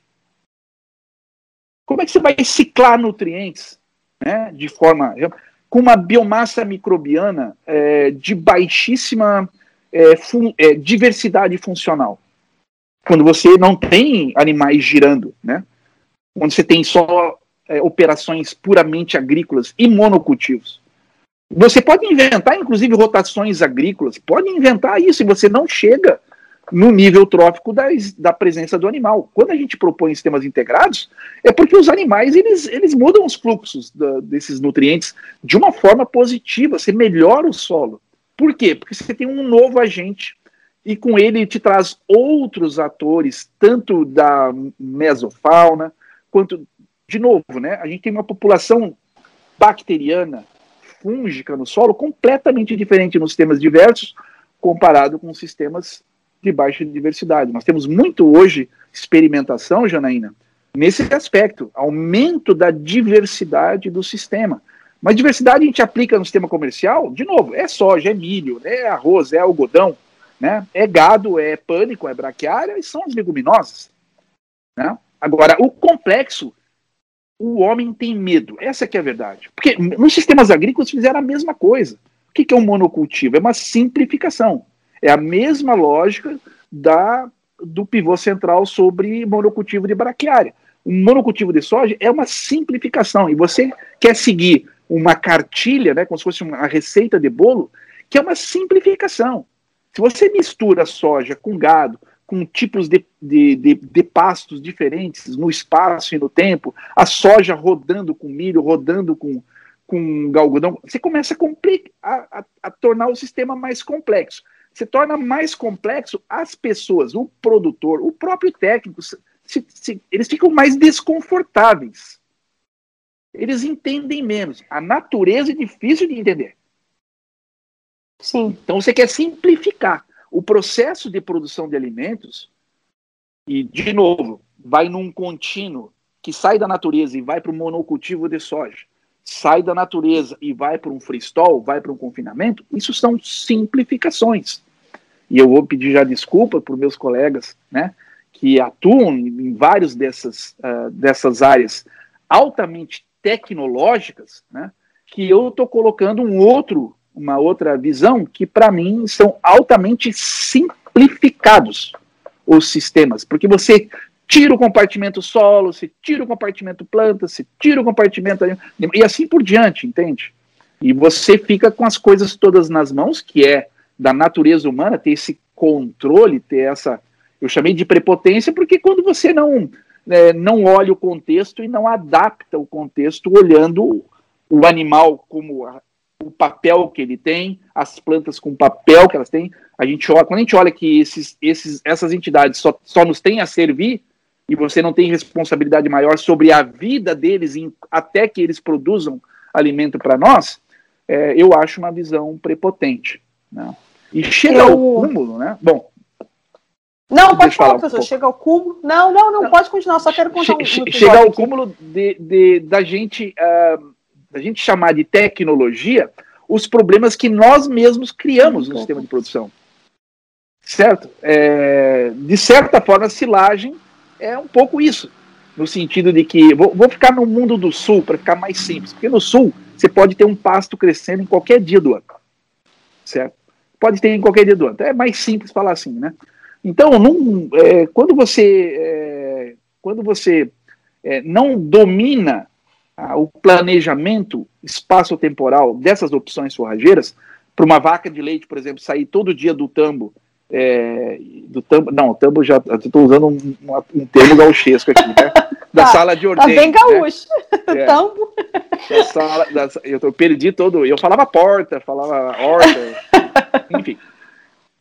Como é que você vai ciclar nutrientes né, de forma. com uma biomassa microbiana é, de baixíssima é, fun, é, diversidade funcional? Quando você não tem animais girando, né? Quando você tem só é, operações puramente agrícolas e monocultivos. Você pode inventar, inclusive, rotações agrícolas, pode inventar isso, e você não chega no nível trófico das, da presença do animal. Quando a gente propõe sistemas integrados, é porque os animais eles, eles mudam os fluxos da, desses nutrientes de uma forma positiva, você melhora o solo. Por quê? Porque você tem um novo agente e com ele te traz outros atores, tanto da mesofauna, quanto, de novo, né? A gente tem uma população bacteriana fúngica no solo completamente diferente nos sistemas diversos comparado com sistemas de baixa diversidade. Nós temos muito hoje experimentação, Janaína, nesse aspecto, aumento da diversidade do sistema. Mas diversidade a gente aplica no sistema comercial, de novo, é soja, é milho, é arroz, é algodão, né? é gado, é pânico, é braquiária e são as leguminosas. Né? Agora, o complexo o homem tem medo. Essa que é a verdade. Porque nos sistemas agrícolas fizeram a mesma coisa. O que é um monocultivo? É uma simplificação. É a mesma lógica da, do pivô central sobre monocultivo de braquiária. Um monocultivo de soja é uma simplificação. E você quer seguir uma cartilha, né, como se fosse uma receita de bolo, que é uma simplificação. Se você mistura soja com gado, com tipos de, de, de, de, pastos diferentes no espaço e no tempo, a soja rodando com milho, rodando com, com algodão, você começa a, a, a, tornar o sistema mais complexo. Você torna mais complexo as pessoas, o produtor, o próprio técnico, se, se, eles ficam mais desconfortáveis. Eles entendem menos. A natureza é difícil de entender. Sim. Então você quer simplificar o processo de produção de alimentos, e, de novo, vai num contínuo que sai da natureza e vai para o monocultivo de soja, sai da natureza e vai para um freestall, vai para um confinamento, isso são simplificações. E eu vou pedir já desculpa para meus colegas, né, que atuam em várias dessas, uh, dessas áreas altamente tecnológicas, né, que eu estou colocando um outro uma outra visão que, para mim, são altamente simplificados os sistemas, porque você tira o compartimento solo, você tira o compartimento planta, você tira o compartimento e assim por diante, entende? E você fica com as coisas todas nas mãos, que é da natureza humana ter esse controle, ter essa, eu chamei de prepotência, porque quando você não é, não olha o contexto e não adapta o contexto olhando o animal como o papel que ele tem, as plantas com o papel que elas têm. A gente olha, quando a gente olha que esses, esses, essas entidades só, só nos têm a servir e você não tem responsabilidade maior sobre a vida deles em, até que eles produzam alimento para nós, é, eu acho uma visão prepotente. Né? E chega eu... ao cúmulo, né? Bom. Não, pode falar, professor. Um chega ao cúmulo. Não, não, não, não, pode continuar, só quero contar um, um Chega ao cúmulo de, de, da gente. Uh, da gente chamar de tecnologia os problemas que nós mesmos criamos no sistema de produção. Certo? É, de certa forma, a silagem é um pouco isso. No sentido de que. Vou, vou ficar no mundo do sul para ficar mais simples. Porque no sul você pode ter um pasto crescendo em qualquer dia do ano. Certo? Pode ter em qualquer dia do ano. É mais simples falar assim, né? Então, é, quando você, é, quando você é, não domina o planejamento espaço-temporal dessas opções forrageiras, para uma vaca de leite, por exemplo, sair todo dia do tambo, é, do tambo, não, tambo já, estou usando um, um, termo gauchesco aqui, né? Da tá, sala de ordem. Tá bem gaúcho. Né? tambo. Da sala, da, eu perdi todo, eu falava porta, falava horta, enfim.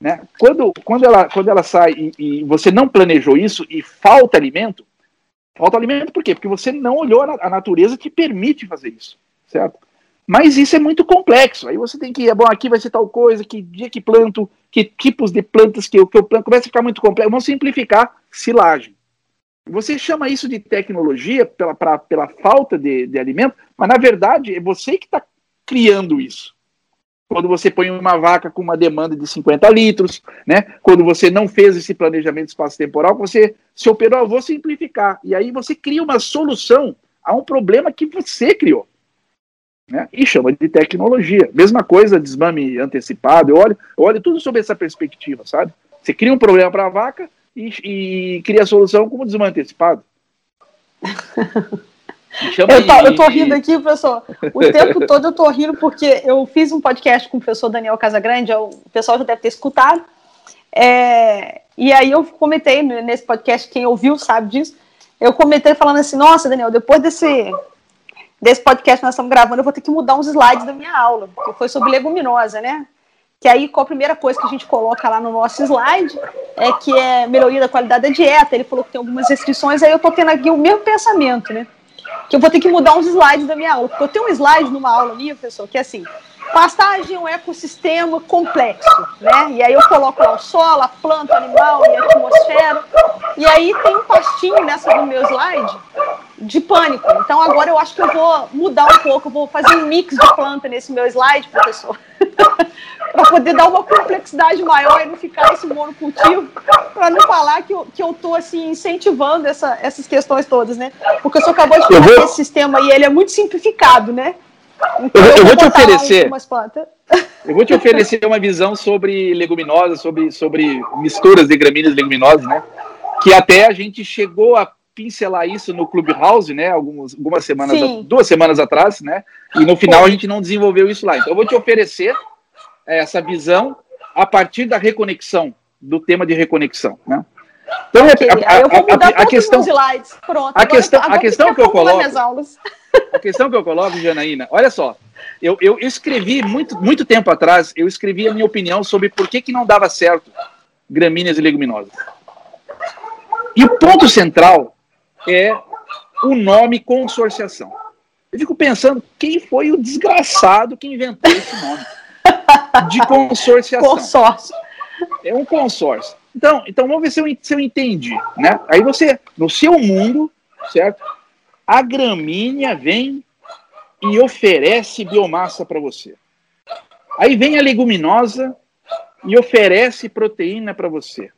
Né? Quando, quando, ela, quando ela sai e, e você não planejou isso e falta alimento, Falta alimento por quê? Porque você não olhou a natureza que permite fazer isso, certo? Mas isso é muito complexo. Aí você tem que, ir, bom, aqui vai ser tal coisa, que dia que planto, que tipos de plantas que eu, que eu planto, começa a ficar muito complexo. Vamos simplificar silagem. Você chama isso de tecnologia pela, pra, pela falta de, de alimento, mas na verdade é você que está criando isso quando você põe uma vaca com uma demanda de 50 litros, né? Quando você não fez esse planejamento espaço-temporal, você se operou, eu vou simplificar. E aí você cria uma solução a um problema que você criou. Né? E chama de tecnologia. Mesma coisa, desmame antecipado. Eu olho, eu olho tudo sobre essa perspectiva, sabe? Você cria um problema para a vaca e, e, cria a solução como desmame antecipado. Eu tô, eu tô, rindo aqui, professor. O tempo todo eu tô rindo porque eu fiz um podcast com o professor Daniel Casagrande, o pessoal já deve ter escutado. É, e aí eu comentei nesse podcast, quem ouviu sabe disso. Eu comentei falando assim: nossa, Daniel, depois desse, desse podcast que nós estamos gravando, eu vou ter que mudar uns slides da minha aula, que foi sobre leguminosa, né? Que aí, qual a primeira coisa que a gente coloca lá no nosso slide é que é melhoria da qualidade da dieta. Ele falou que tem algumas restrições, aí eu tô tendo aqui o mesmo pensamento, né? Que eu vou ter que mudar uns slides da minha aula. Porque eu tenho um slide numa aula minha, professor, que é assim: pastagem é um ecossistema complexo, né? E aí eu coloco lá o solo, a planta, o animal e a atmosfera. E aí tem um pastinho nessa do meu slide de pânico. Então agora eu acho que eu vou mudar um pouco, eu vou fazer um mix de planta nesse meu slide, professor. para poder dar uma complexidade maior e não ficar esse monocultivo, para não falar que eu, que eu tô assim incentivando essa, essas questões todas, né? Porque o senhor acabou de falar vou... esse sistema aí ele é muito simplificado, né? Então, eu, eu, eu vou te oferecer. Eu vou te oferecer uma visão sobre leguminosas, sobre, sobre misturas de gramíneas e leguminosas, né? Que até a gente chegou a pincelar isso no Clubhouse, né? Algumas, algumas semanas, duas semanas atrás, né? E no final a gente não desenvolveu isso lá. Então eu vou te oferecer essa visão a partir da reconexão, do tema de reconexão, né? Então, okay. a, a, eu vou mudar a, a questão, slides. Pronto. A questão, a questão que eu coloco, a questão que eu coloco, Janaína, olha só, eu, eu, eu, escrevi muito, muito tempo atrás, eu escrevi a minha opinião sobre por que, que não dava certo gramíneas e leguminosas. E o ponto central é o nome consorciação. Eu fico pensando quem foi o desgraçado que inventou esse nome de consorciação. Consórcio. É um consórcio. Então, então vamos ver se eu, se eu entendi. Né? Aí você, no seu mundo, certo? A gramínea vem e oferece biomassa para você. Aí vem a leguminosa e oferece proteína para você.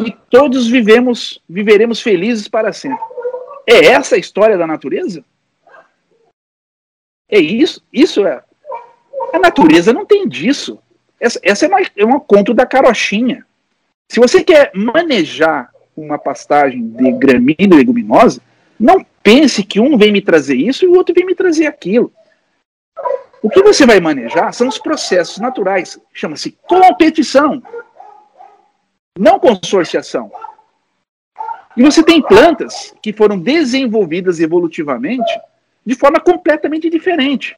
E todos vivemos, viveremos felizes para sempre. É essa a história da natureza? É isso? Isso é. A natureza não tem disso. Essa, essa é, uma, é conto da carochinha. Se você quer manejar uma pastagem de gramínea e leguminosa, não pense que um vem me trazer isso e o outro vem me trazer aquilo. O que você vai manejar são os processos naturais. Chama-se competição, não consorciação. E você tem plantas que foram desenvolvidas evolutivamente de forma completamente diferente.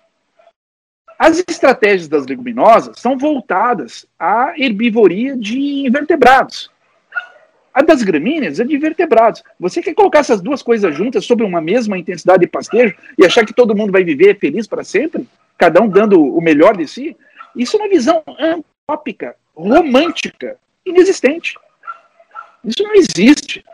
As estratégias das leguminosas são voltadas à herbivoria de invertebrados. A das gramíneas é de vertebrados. Você quer colocar essas duas coisas juntas sobre uma mesma intensidade de pastejo e achar que todo mundo vai viver feliz para sempre? Cada um dando o melhor de si? Isso é uma visão antópica, romântica, inexistente. Isso não existe.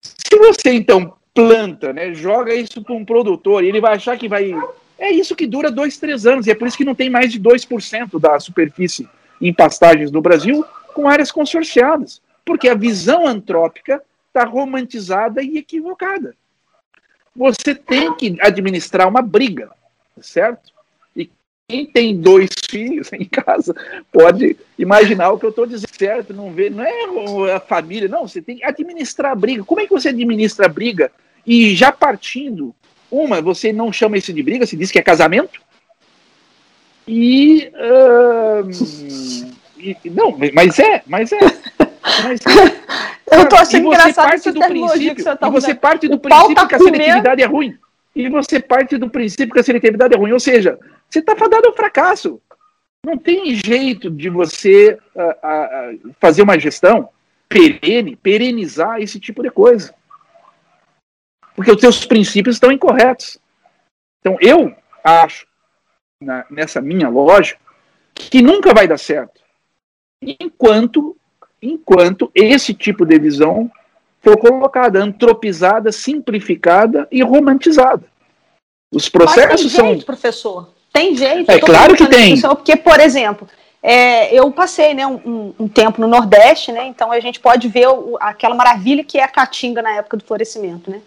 Se você, então, planta, né, joga isso para um produtor e ele vai achar que vai é isso que dura dois, três anos, e é por isso que não tem mais de 2% da superfície em pastagens no Brasil com áreas consorciadas, porque a visão antrópica está romantizada e equivocada. Você tem que administrar uma briga, certo? E quem tem dois filhos em casa pode imaginar o que eu estou dizendo, certo? Não, vê, não é a família, não, você tem que administrar a briga. Como é que você administra a briga? E já partindo uma, você não chama isso de briga, você diz que é casamento. E, uh, e não, mas é, mas é. Mas. Eu tô achando engraçado essa terminologia que você tá E você parte do princípio tá que a seletividade é ruim. E você parte do princípio que a seletividade é ruim. Ou seja, você está fadado ao fracasso. Não tem jeito de você uh, uh, fazer uma gestão perene, perenizar esse tipo de coisa porque os seus princípios estão incorretos. Então, eu acho, na, nessa minha lógica, que nunca vai dar certo enquanto, enquanto esse tipo de visão for colocada, antropizada, simplificada e romantizada. Os processos Mas tem jeito, são. professor. Tem jeito. É claro que tem. Porque, por exemplo, é, eu passei né, um, um, tempo no Nordeste, né, então a gente pode ver o, aquela maravilha que é a caatinga na época do florescimento. Né?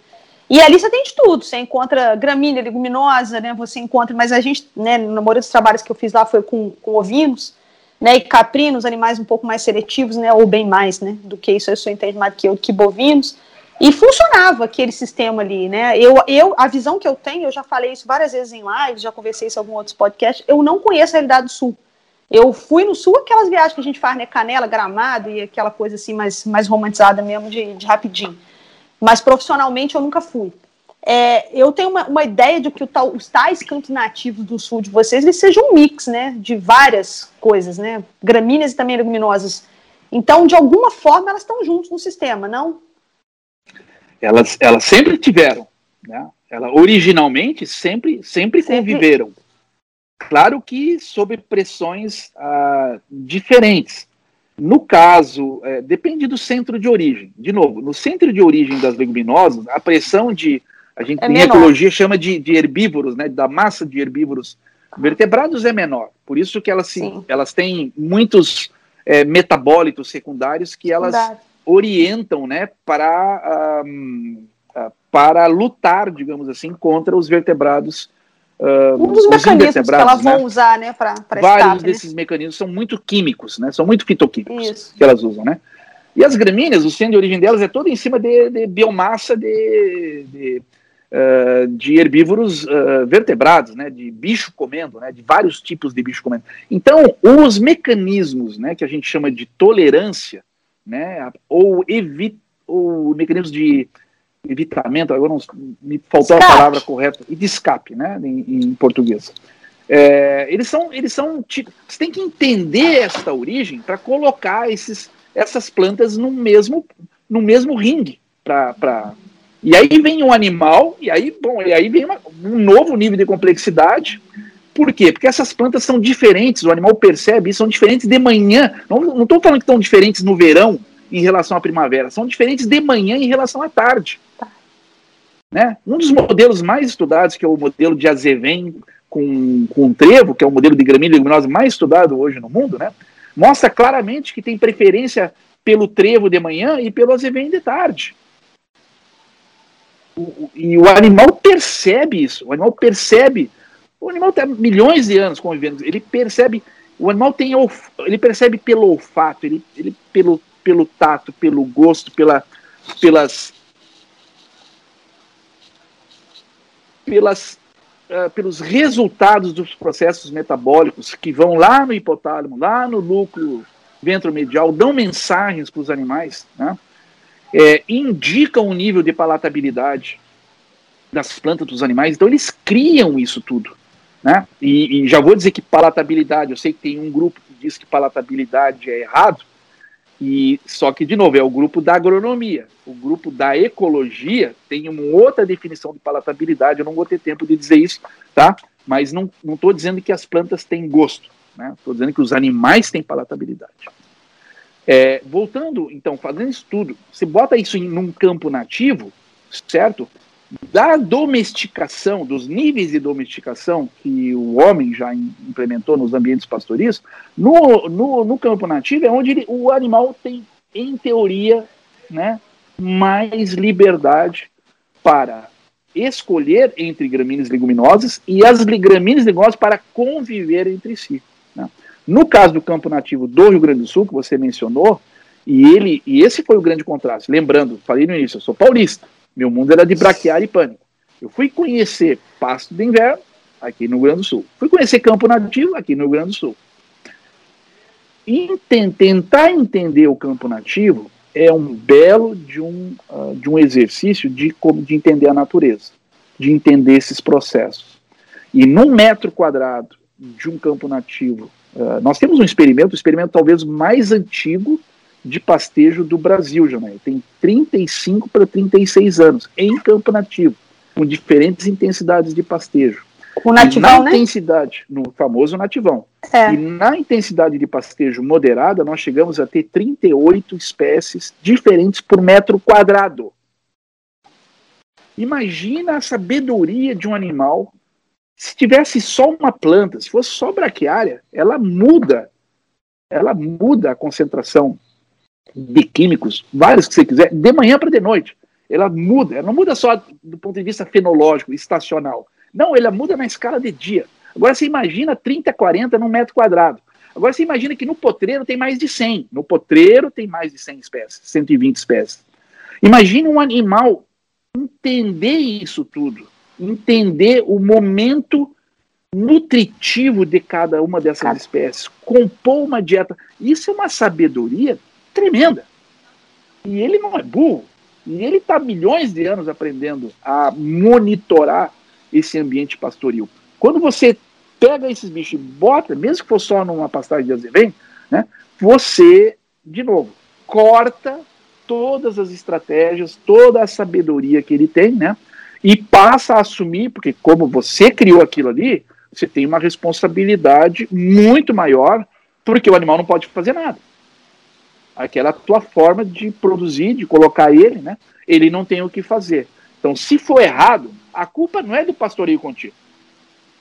E ali você tem de tudo, você encontra gramínea, leguminosa, né? Você encontra, mas a gente, né, na maioria dos trabalhos que eu fiz lá foi com, com ovinos, né? E caprinos, animais um pouco mais seletivos, né? Ou bem mais, né? Do que isso, eu sou entende mais que eu, que bovinos. E funcionava aquele sistema ali, né? Eu, eu, a visão que eu tenho, eu já falei isso várias vezes em lives, já conversei isso em alguns outros podcasts, eu não conheço a realidade do Sul. Eu fui no Sul, aquelas viagens que a gente faz, né? Canela, Gramado e aquela coisa assim mais, mais romantizada mesmo, de, de rapidinho mas profissionalmente eu nunca fui. É, eu tenho uma, uma, ideia de que tal, os tais cantos nativos do sul de vocês eles sejam um mix, né, de várias coisas, né, gramíneas e também leguminosas. Então, de alguma forma, elas estão juntos no sistema, não? Elas, elas sempre tiveram, né? Elas originalmente sempre, sempre, sempre. conviveram. Claro que sob pressões ah, diferentes. No caso, é, depende do centro de origem. De novo, no centro de origem das leguminosas, a pressão de. A gente é em menor. ecologia chama de, de, herbívoros, né, da massa de herbívoros vertebrados é menor. Por isso que elas, sim, elas têm muitos é, metabólitos secundários que elas Verdade. orientam né, para, um, para lutar, digamos assim, contra os vertebrados Uh, um dos mecanismos que elas vão né? usar, né, para Vários escape, né? desses né? mecanismos são muito químicos, né, são muito fitoquímicos Isso. que elas usam, né. E as gramíneas, o centro de origem delas é todo em cima de, de biomassa de, de, uh, de herbívoros uh, vertebrados, né, de bicho comendo, né, de vários tipos de bicho comendo. Então, os mecanismos, né, que a gente chama de tolerância, né, ou evita, ou mecanismos de evitamento, agora não, me faltou escape. a palavra correta, e de escape, né, em, em português. É, eles são, eles são, você tem que entender esta origem para colocar esses, essas plantas no mesmo, no mesmo ringue, para e aí vem um animal, e aí, bom, e aí vem uma, um novo nível de complexidade. Por quê? Porque essas plantas são diferentes, o animal percebe, são diferentes de manhã. Não estou falando que estão diferentes no verão, em relação à primavera, são diferentes de manhã em relação à tarde. Né? Um dos modelos mais estudados, que é o modelo de Azevém com, com trevo, que é o modelo de gramínea leguminosa mais estudado hoje no mundo, né? mostra claramente que tem preferência pelo trevo de manhã e pelo azevém de tarde. O, e o animal percebe isso, o animal percebe, o animal está milhões de anos convivendo, ele percebe, o animal tem, ele percebe pelo olfato, ele, ele pelo pelo tato, pelo gosto, pela, pelas, pelas, uh, pelos resultados dos processos metabólicos que vão lá no hipotálamo, lá no núcleo ventromedial, dão mensagens para os animais, né? é, indicam o nível de palatabilidade das plantas dos animais, então eles criam isso tudo. Né? E, e, já vou dizer que palatabilidade, eu sei que tem um grupo que diz que palatabilidade é errado, e só que, de novo, é o grupo da agronomia. O grupo da ecologia tem uma outra definição de palatabilidade, eu não vou ter tempo de dizer isso, tá? Mas não estou dizendo que as plantas têm gosto, né? Estou dizendo que os animais têm palatabilidade. É, voltando, então, fazendo estudo, você bota isso em um campo nativo, certo? Da domesticação, dos níveis de domesticação que o homem já implementou nos ambientes pastoris, no, no, no campo nativo é onde ele, o animal tem, em teoria, né, mais liberdade para escolher entre gramíneas leguminosas e as gramíneas leguminosas para conviver entre si. Né? No caso do campo nativo do Rio Grande do Sul, que você mencionou, e ele e esse foi o grande contraste. Lembrando, falei no início, eu sou paulista. Meu mundo era de braquiária e pânico. Eu fui conhecer pasto de inverno aqui no Rio Grande do Sul. Fui conhecer campo nativo aqui no Rio Grande do Sul. Tentar entender o campo nativo é um belo de um, uh, de um exercício de, de entender a natureza, de entender esses processos. E num metro quadrado de um campo nativo Uh, nós temos um experimento, o experimento talvez mais antigo de pastejo do Brasil, Janaí. Tem 35 para 36 anos, em campo nativo, com diferentes intensidades de pastejo. O nativão, na né? intensidade, no famoso nativão. É. E na intensidade de pastejo moderada, nós chegamos a ter 38 espécies diferentes por metro quadrado. Imagina a sabedoria de um animal se tivesse só uma planta, se fosse só braquiária, ela muda, ela muda a concentração de químicos, vários que você quiser, de manhã para de noite. Ela muda, ela não muda só do ponto de vista fenológico, estacional. Não, ela muda na escala de dia. Agora você imagina 30, 40 num metro quadrado. Agora você imagina que no potreiro tem mais de 100. No potreiro tem mais de 100 espécies, 120 espécies. Imagine um animal entender isso tudo entender o momento nutritivo de cada uma dessas espécies, compor uma dieta. Isso é uma sabedoria tremenda. E ele não é burro. E ele está milhões de anos aprendendo a monitorar esse ambiente pastoril. Quando você pega esses bichos e bota, mesmo que for só numa pastagem de azevém, né, você, de novo, corta todas as estratégias, toda a sabedoria que ele tem, né, e passa a assumir, porque como você criou aquilo ali, você tem uma responsabilidade muito maior, porque o animal não pode fazer nada. Aquela tua forma de produzir, de colocar ele, né? Ele não tem o que fazer. Então, se for errado, a culpa não é do pastoreio contínuo.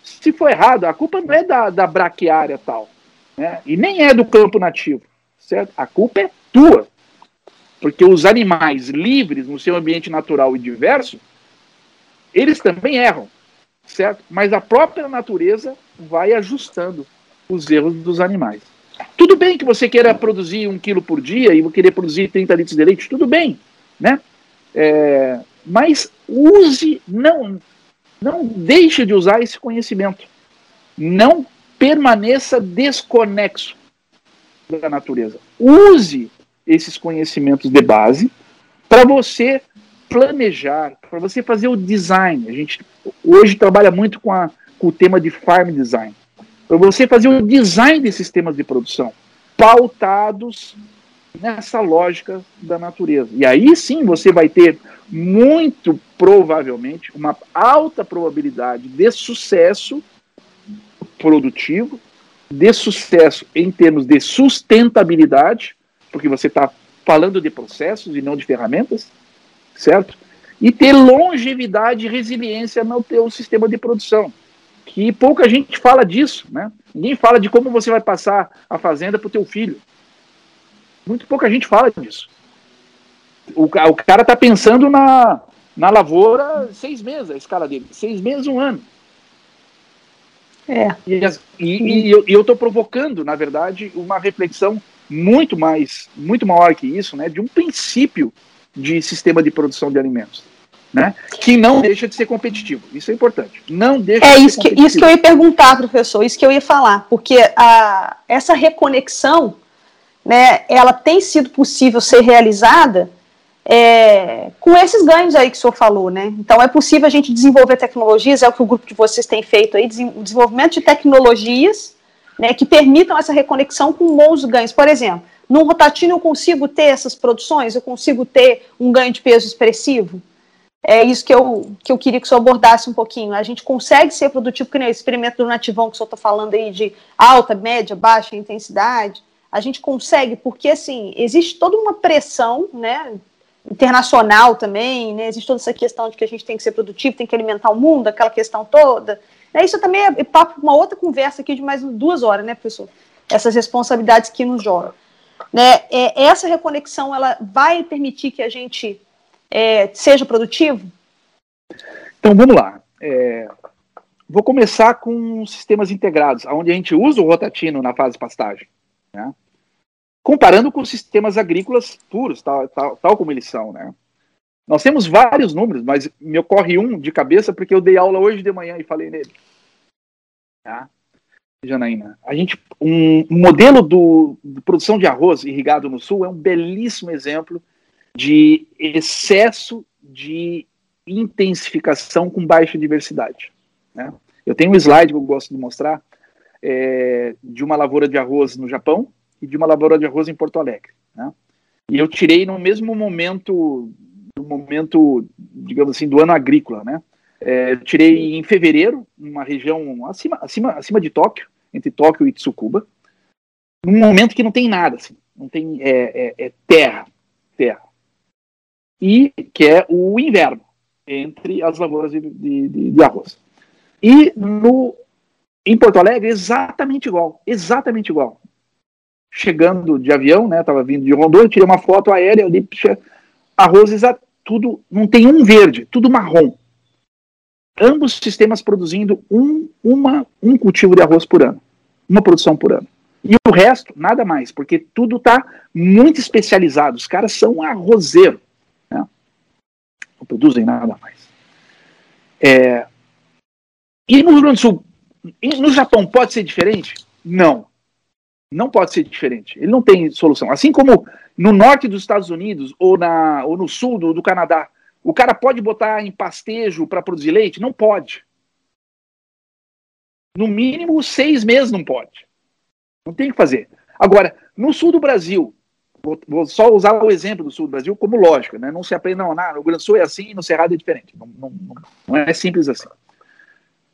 Se for errado, a culpa não é da, da braquiária tal, né? E nem é do campo nativo, certo? A culpa é tua. Porque os animais livres no seu ambiente natural e diverso, eles também erram, certo? Mas a própria natureza vai ajustando os erros dos animais. Tudo bem que você queira produzir um quilo por dia e querer produzir 30 litros de leite, tudo bem, né? É, mas use, não, não deixe de usar esse conhecimento. Não permaneça desconexo da natureza. Use esses conhecimentos de base para você planejar, para você fazer o design. A gente hoje trabalha muito com, a, com o tema de farm design. Para você fazer o design de sistemas de produção pautados nessa lógica da natureza. E aí sim você vai ter muito provavelmente uma alta probabilidade de sucesso produtivo, de sucesso em termos de sustentabilidade, porque você está falando de processos e não de ferramentas, certo? E ter longevidade e resiliência no teu sistema de produção, que pouca gente fala disso, né? Ninguém fala de como você vai passar a fazenda para o teu filho. Muito pouca gente fala disso. O, o cara está pensando na, na lavoura seis meses, a escala dele. Seis meses, um ano. É. E, e, e eu estou provocando, na verdade, uma reflexão muito mais, muito maior que isso, né, de um princípio de sistema de produção de alimentos. Né? Que não deixa de ser competitivo. Isso é importante. Não deixa é de isso que, isso que eu ia perguntar, professor, isso que eu ia falar, porque a, essa reconexão, né, ela tem sido possível ser realizada é, com esses ganhos aí que o senhor falou, né? Então é possível a gente desenvolver tecnologias, é o que o grupo de vocês tem feito aí, o desenvolvimento de tecnologias né, que permitam essa reconexão com bons ganhos. Por exemplo, num rotativo eu consigo ter essas produções, eu consigo ter um ganho de peso expressivo? É isso que eu, que eu queria que o senhor abordasse um pouquinho. A gente consegue ser produtivo, que nem o experimento do nativão que o senhor está falando aí de alta, média, baixa intensidade. A gente consegue, porque assim, existe toda uma pressão, né, internacional também, né, existe toda essa questão de que a gente tem que ser produtivo, tem que alimentar o mundo, aquela questão toda. É, isso também é papo uma outra conversa aqui de mais duas horas, né, professor? Essas responsabilidades que nos jogam. Né, é, essa reconexão, ela vai permitir que a gente é, seja produtivo? Então, vamos lá. É, vou começar com sistemas integrados, onde a gente usa o rotatino na fase pastagem. Né? Comparando com sistemas agrícolas puros, tal, tal, tal como eles são. Né? Nós temos vários números, mas me ocorre um de cabeça porque eu dei aula hoje de manhã e falei nele. Tá? Janaína, a gente, um, um modelo do, de produção de arroz irrigado no sul é um belíssimo exemplo de excesso de intensificação com baixa diversidade. Né? Eu tenho um slide que eu gosto de mostrar é, de uma lavoura de arroz no Japão e de uma lavoura de arroz em Porto Alegre. Né? E eu tirei no mesmo momento, no momento, digamos assim, do ano agrícola, né? É, tirei em fevereiro, numa região acima, acima, acima de Tóquio, entre Tóquio e Tsukuba, num momento que não tem nada, assim, não tem é, é, é terra, terra e que é o inverno entre as lavouras de, de, de arroz. E no, em Porto Alegre, exatamente igual, exatamente igual. Chegando de avião, né, estava vindo de Rondônia, tirei uma foto aérea ali, arroz tudo, não tem um verde, tudo marrom. Ambos sistemas produzindo um, uma, um cultivo de arroz por ano, uma produção por ano. E o resto, nada mais, porque tudo está muito especializado. Os caras são arrozeiro não produzem nada mais. É, e no Rio Grande do Sul, no Japão pode ser diferente? Não. Não pode ser diferente. Ele não tem solução. Assim como no norte dos Estados Unidos ou, na, ou no sul do, do Canadá, o cara pode botar em pastejo para produzir leite? Não pode. No mínimo seis meses não pode. Não tem que fazer. Agora, no sul do Brasil, vou, só usar o exemplo do sul do Brasil como lógica, né? Não se aprende, não, não, no Grande do Sul é assim e no Cerrado é diferente. Não, não, não é simples assim.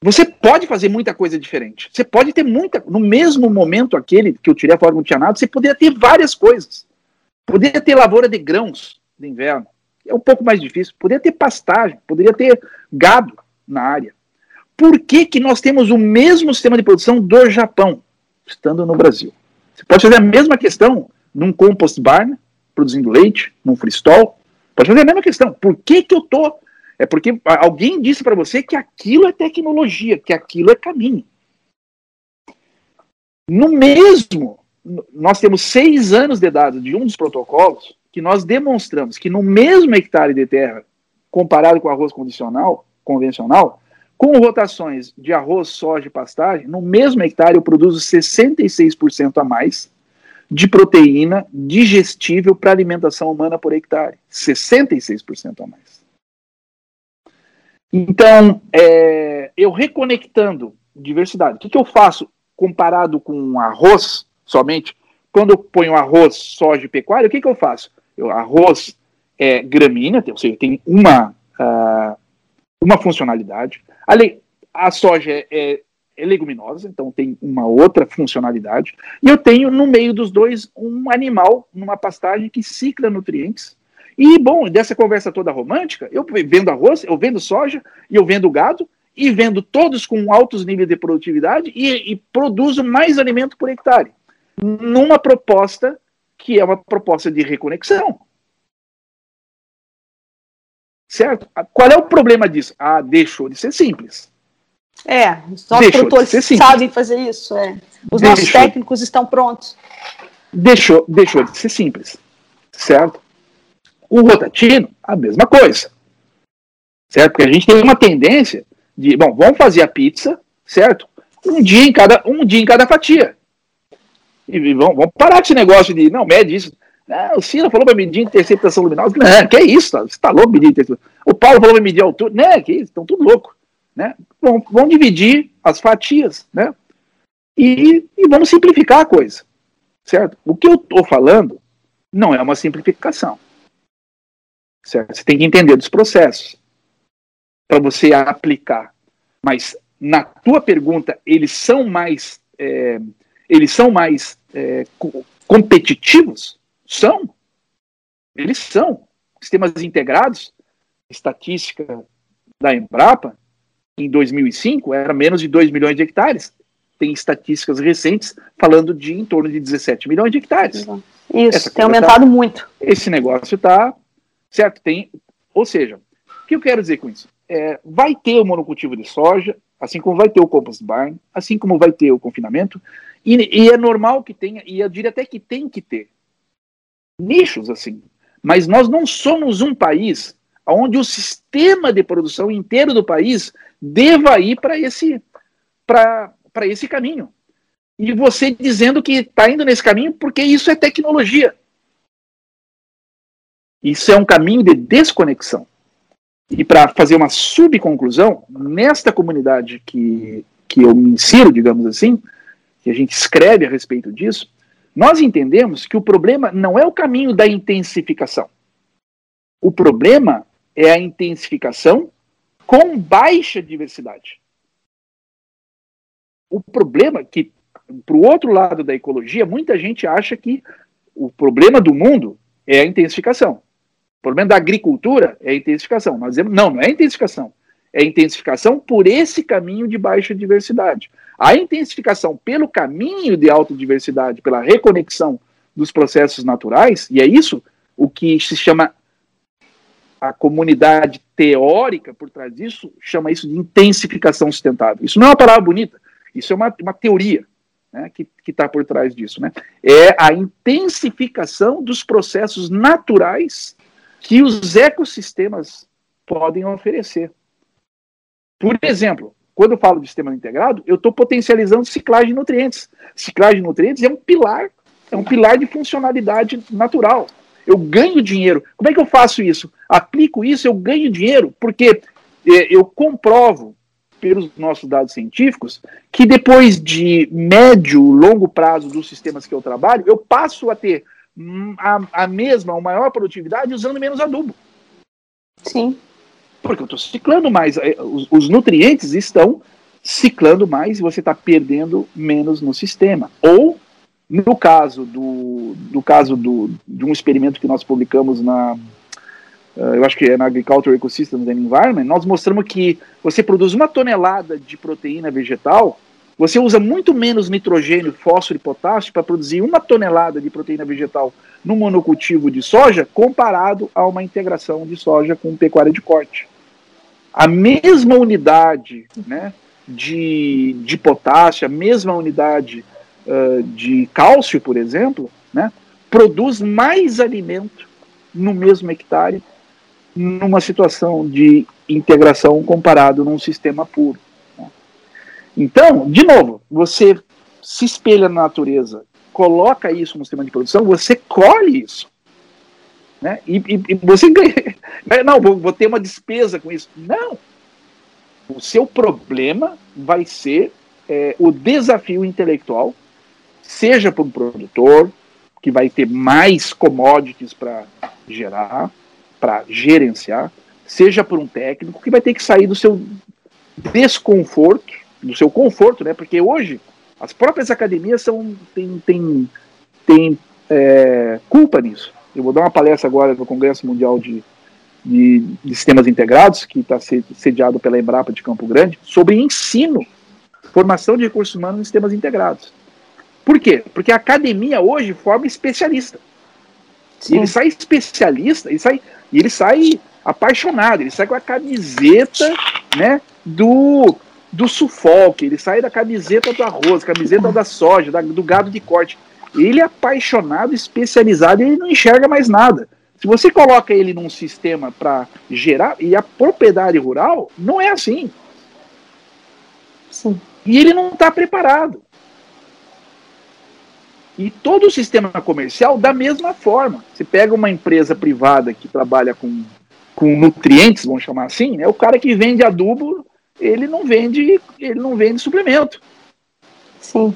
Você pode fazer muita coisa diferente. Você pode ter muita. No mesmo momento aquele que eu tirei a forma não tinha nada, você poderia ter várias coisas. Poderia ter lavoura de grãos de inverno, é um pouco mais difícil. Poderia ter pastagem, poderia ter gado na área. Por que, que nós temos o mesmo sistema de produção do Japão, estando no Brasil? Você pode fazer a mesma questão num compost barn, produzindo leite, num freestall. Pode fazer a mesma questão. Por que, que eu tô? É porque alguém disse para você que aquilo é tecnologia, que aquilo é caminho. No mesmo, nós temos seis anos de dados de um dos protocolos que nós demonstramos que no mesmo hectare de terra, comparado com arroz condicional, convencional, com rotações de arroz, soja e pastagem, no mesmo hectare eu produzo 66% a mais de proteína digestível para alimentação humana por hectare. 66% a mais. Então, é, eu reconectando diversidade. O que, que eu faço comparado com arroz somente? Quando eu ponho arroz, soja e pecuária, o que, que eu faço? Eu, arroz é gramínea, ou seja, tem uma, uh, uma funcionalidade. A, a soja é, é é leguminosa, então tem uma outra funcionalidade. E eu tenho no meio dos dois um animal numa pastagem que cicla nutrientes. E, bom, dessa conversa toda romântica, eu vendo arroz, eu vendo soja, e eu vendo gado, e vendo todos com altos níveis de produtividade e, e produzo mais alimento por hectare. Numa proposta que é uma proposta de reconexão. Certo? Qual é o problema disso? Ah, deixou de ser simples. É, os nossos produtores sabem fazer isso. É. Os Deixou. nossos técnicos estão prontos. Deixou, deixou de ser simples, certo? O rotatino, a mesma coisa, certo? Porque a gente tem uma tendência de, bom, vamos fazer a pizza, certo? Um dia em cada, um dia em cada fatia. E vamos, vamos parar esse negócio de, não, mede isso. Ah, o Ciro falou para medir interceptação luminosa. Não, que é isso? Tá? Você está louco medir interceptação? O Paulo falou para medir altura. Não, que isso? Estão tudo louco. Né? Vão, vão dividir as fatias, né? E, e vamos simplificar a coisa, certo? O que eu estou falando não é uma simplificação, certo? Você tem que entender dos processos para você aplicar. Mas na tua pergunta, eles são mais, é, eles são mais é, competitivos? São. Eles são. Sistemas integrados, estatística da Embrapa, em 2005 era menos de 2 milhões de hectares. Tem estatísticas recentes falando de em torno de 17 milhões de hectares. Isso, Essa tem aumentado tá, muito. Esse negócio está certo. Tem, ou seja, o que eu quero dizer com isso? É, vai ter o monocultivo de soja, assim como vai ter o compost barn, assim como vai ter o confinamento, e, e é normal que tenha, e eu diria até que tem que ter nichos assim. Mas nós não somos um país onde o sistema de produção inteiro do país deva ir para esse, esse caminho. E você dizendo que está indo nesse caminho porque isso é tecnologia. Isso é um caminho de desconexão. E para fazer uma subconclusão, nesta comunidade que, que eu me insiro, digamos assim, que a gente escreve a respeito disso, nós entendemos que o problema não é o caminho da intensificação. O problema é a intensificação com baixa diversidade. O problema é que, para o outro lado da ecologia, muita gente acha que o problema do mundo é a intensificação. O problema da agricultura é a intensificação. Nós dizemos, não, não é a intensificação. É a intensificação por esse caminho de baixa diversidade. A intensificação pelo caminho de alta diversidade, pela reconexão dos processos naturais, e é isso o que se chama a comunidade teórica por trás disso chama isso de intensificação sustentável. Isso não é uma palavra bonita, isso é uma, uma teoria né, que está por trás disso. Né? É a intensificação dos processos naturais que os ecossistemas podem oferecer. Por exemplo, quando eu falo de sistema integrado, eu estou potencializando ciclagem de nutrientes. Ciclagem de nutrientes é um pilar, é um pilar de funcionalidade natural. Eu ganho dinheiro. Como é que eu faço isso? Aplico isso, eu ganho dinheiro, porque é, eu comprovo pelos nossos dados científicos que depois de médio, longo prazo dos sistemas que eu trabalho, eu passo a ter a, a mesma ou maior produtividade usando menos adubo. Sim. Porque eu estou ciclando mais. É, os, os, nutrientes estão ciclando mais e você está perdendo menos no sistema. Ou, no caso do, do caso do, de um experimento que nós publicamos na. Uh, eu acho que é na Agriculture Ecosystems and Environment, nós mostramos que você produz uma tonelada de proteína vegetal, você usa muito menos nitrogênio, fósforo e potássio para produzir uma tonelada de proteína vegetal no monocultivo de soja, comparado a uma integração de soja com pecuária de corte a mesma unidade né, de, de potássio, a mesma unidade uh, de cálcio, por exemplo, né, produz mais alimento no mesmo hectare numa situação de integração comparado num sistema puro. Né. Então, de novo, você se espelha na natureza, coloca isso no sistema de produção, você colhe isso. Né? E, e, e você ganha. Não, vou, vou ter uma despesa com isso. Não. O seu problema vai ser é, o desafio intelectual, seja para um produtor, que vai ter mais commodities para gerar, para gerenciar, seja por um técnico que vai ter que sair do seu desconforto, do seu conforto, né? Porque hoje as próprias academias são têm, têm, têm é, culpa nisso. Eu vou dar uma palestra agora no Congresso Mundial de, de, de Sistemas Integrados, que está sediado pela Embrapa de Campo Grande, sobre ensino, formação de recursos humanos em sistemas integrados. Por quê? Porque a academia hoje forma especialista. E ele sai especialista, ele sai, ele sai apaixonado, ele sai com a camiseta né, do, do sufoque, ele sai da camiseta do arroz, camiseta da soja, da, do gado de corte. Ele é apaixonado, especializado, e ele não enxerga mais nada. Se você coloca ele num sistema para gerar, e a propriedade rural não é assim. Sim. E ele não está preparado. E todo o sistema comercial da mesma forma. Você pega uma empresa privada que trabalha com, com nutrientes, vamos chamar assim, né? o cara que vende adubo, ele não vende, ele não vende suplemento. Sim.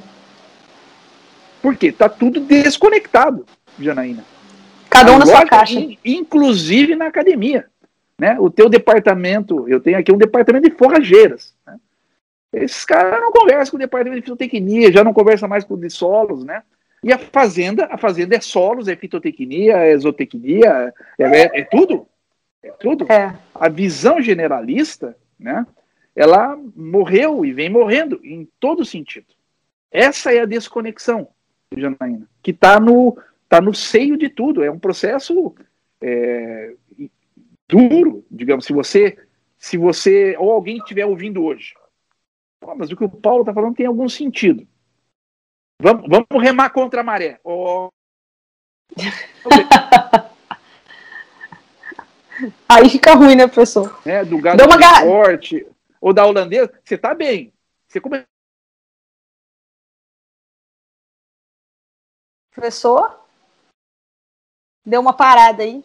Por quê? Está tudo desconectado, Janaína. Cada um na sua caixa. Inclusive na academia. Né? O teu departamento, eu tenho aqui um departamento de forrageiras. Né? Esses caras não conversam com o departamento de fitotecnia, já não conversa mais com o de solos, né? E a fazenda, a fazenda é solos, é fitotecnia, é exotecnia, é, é, é tudo. É tudo. É. A visão generalista, né? Ela morreu e vem morrendo em todo sentido. Essa é a desconexão, Janaína, que está no, tá no seio de tudo. É um processo é, duro, digamos, se você, se você ou alguém estiver ouvindo hoje. Pô, mas o que o Paulo está falando tem algum sentido. Vamos, vamos remar contra a maré. Oh. Aí fica ruim, né, professor? É, do gado uma gar... forte, ou da holandesa, você está bem. Você come... Professor? Deu uma parada aí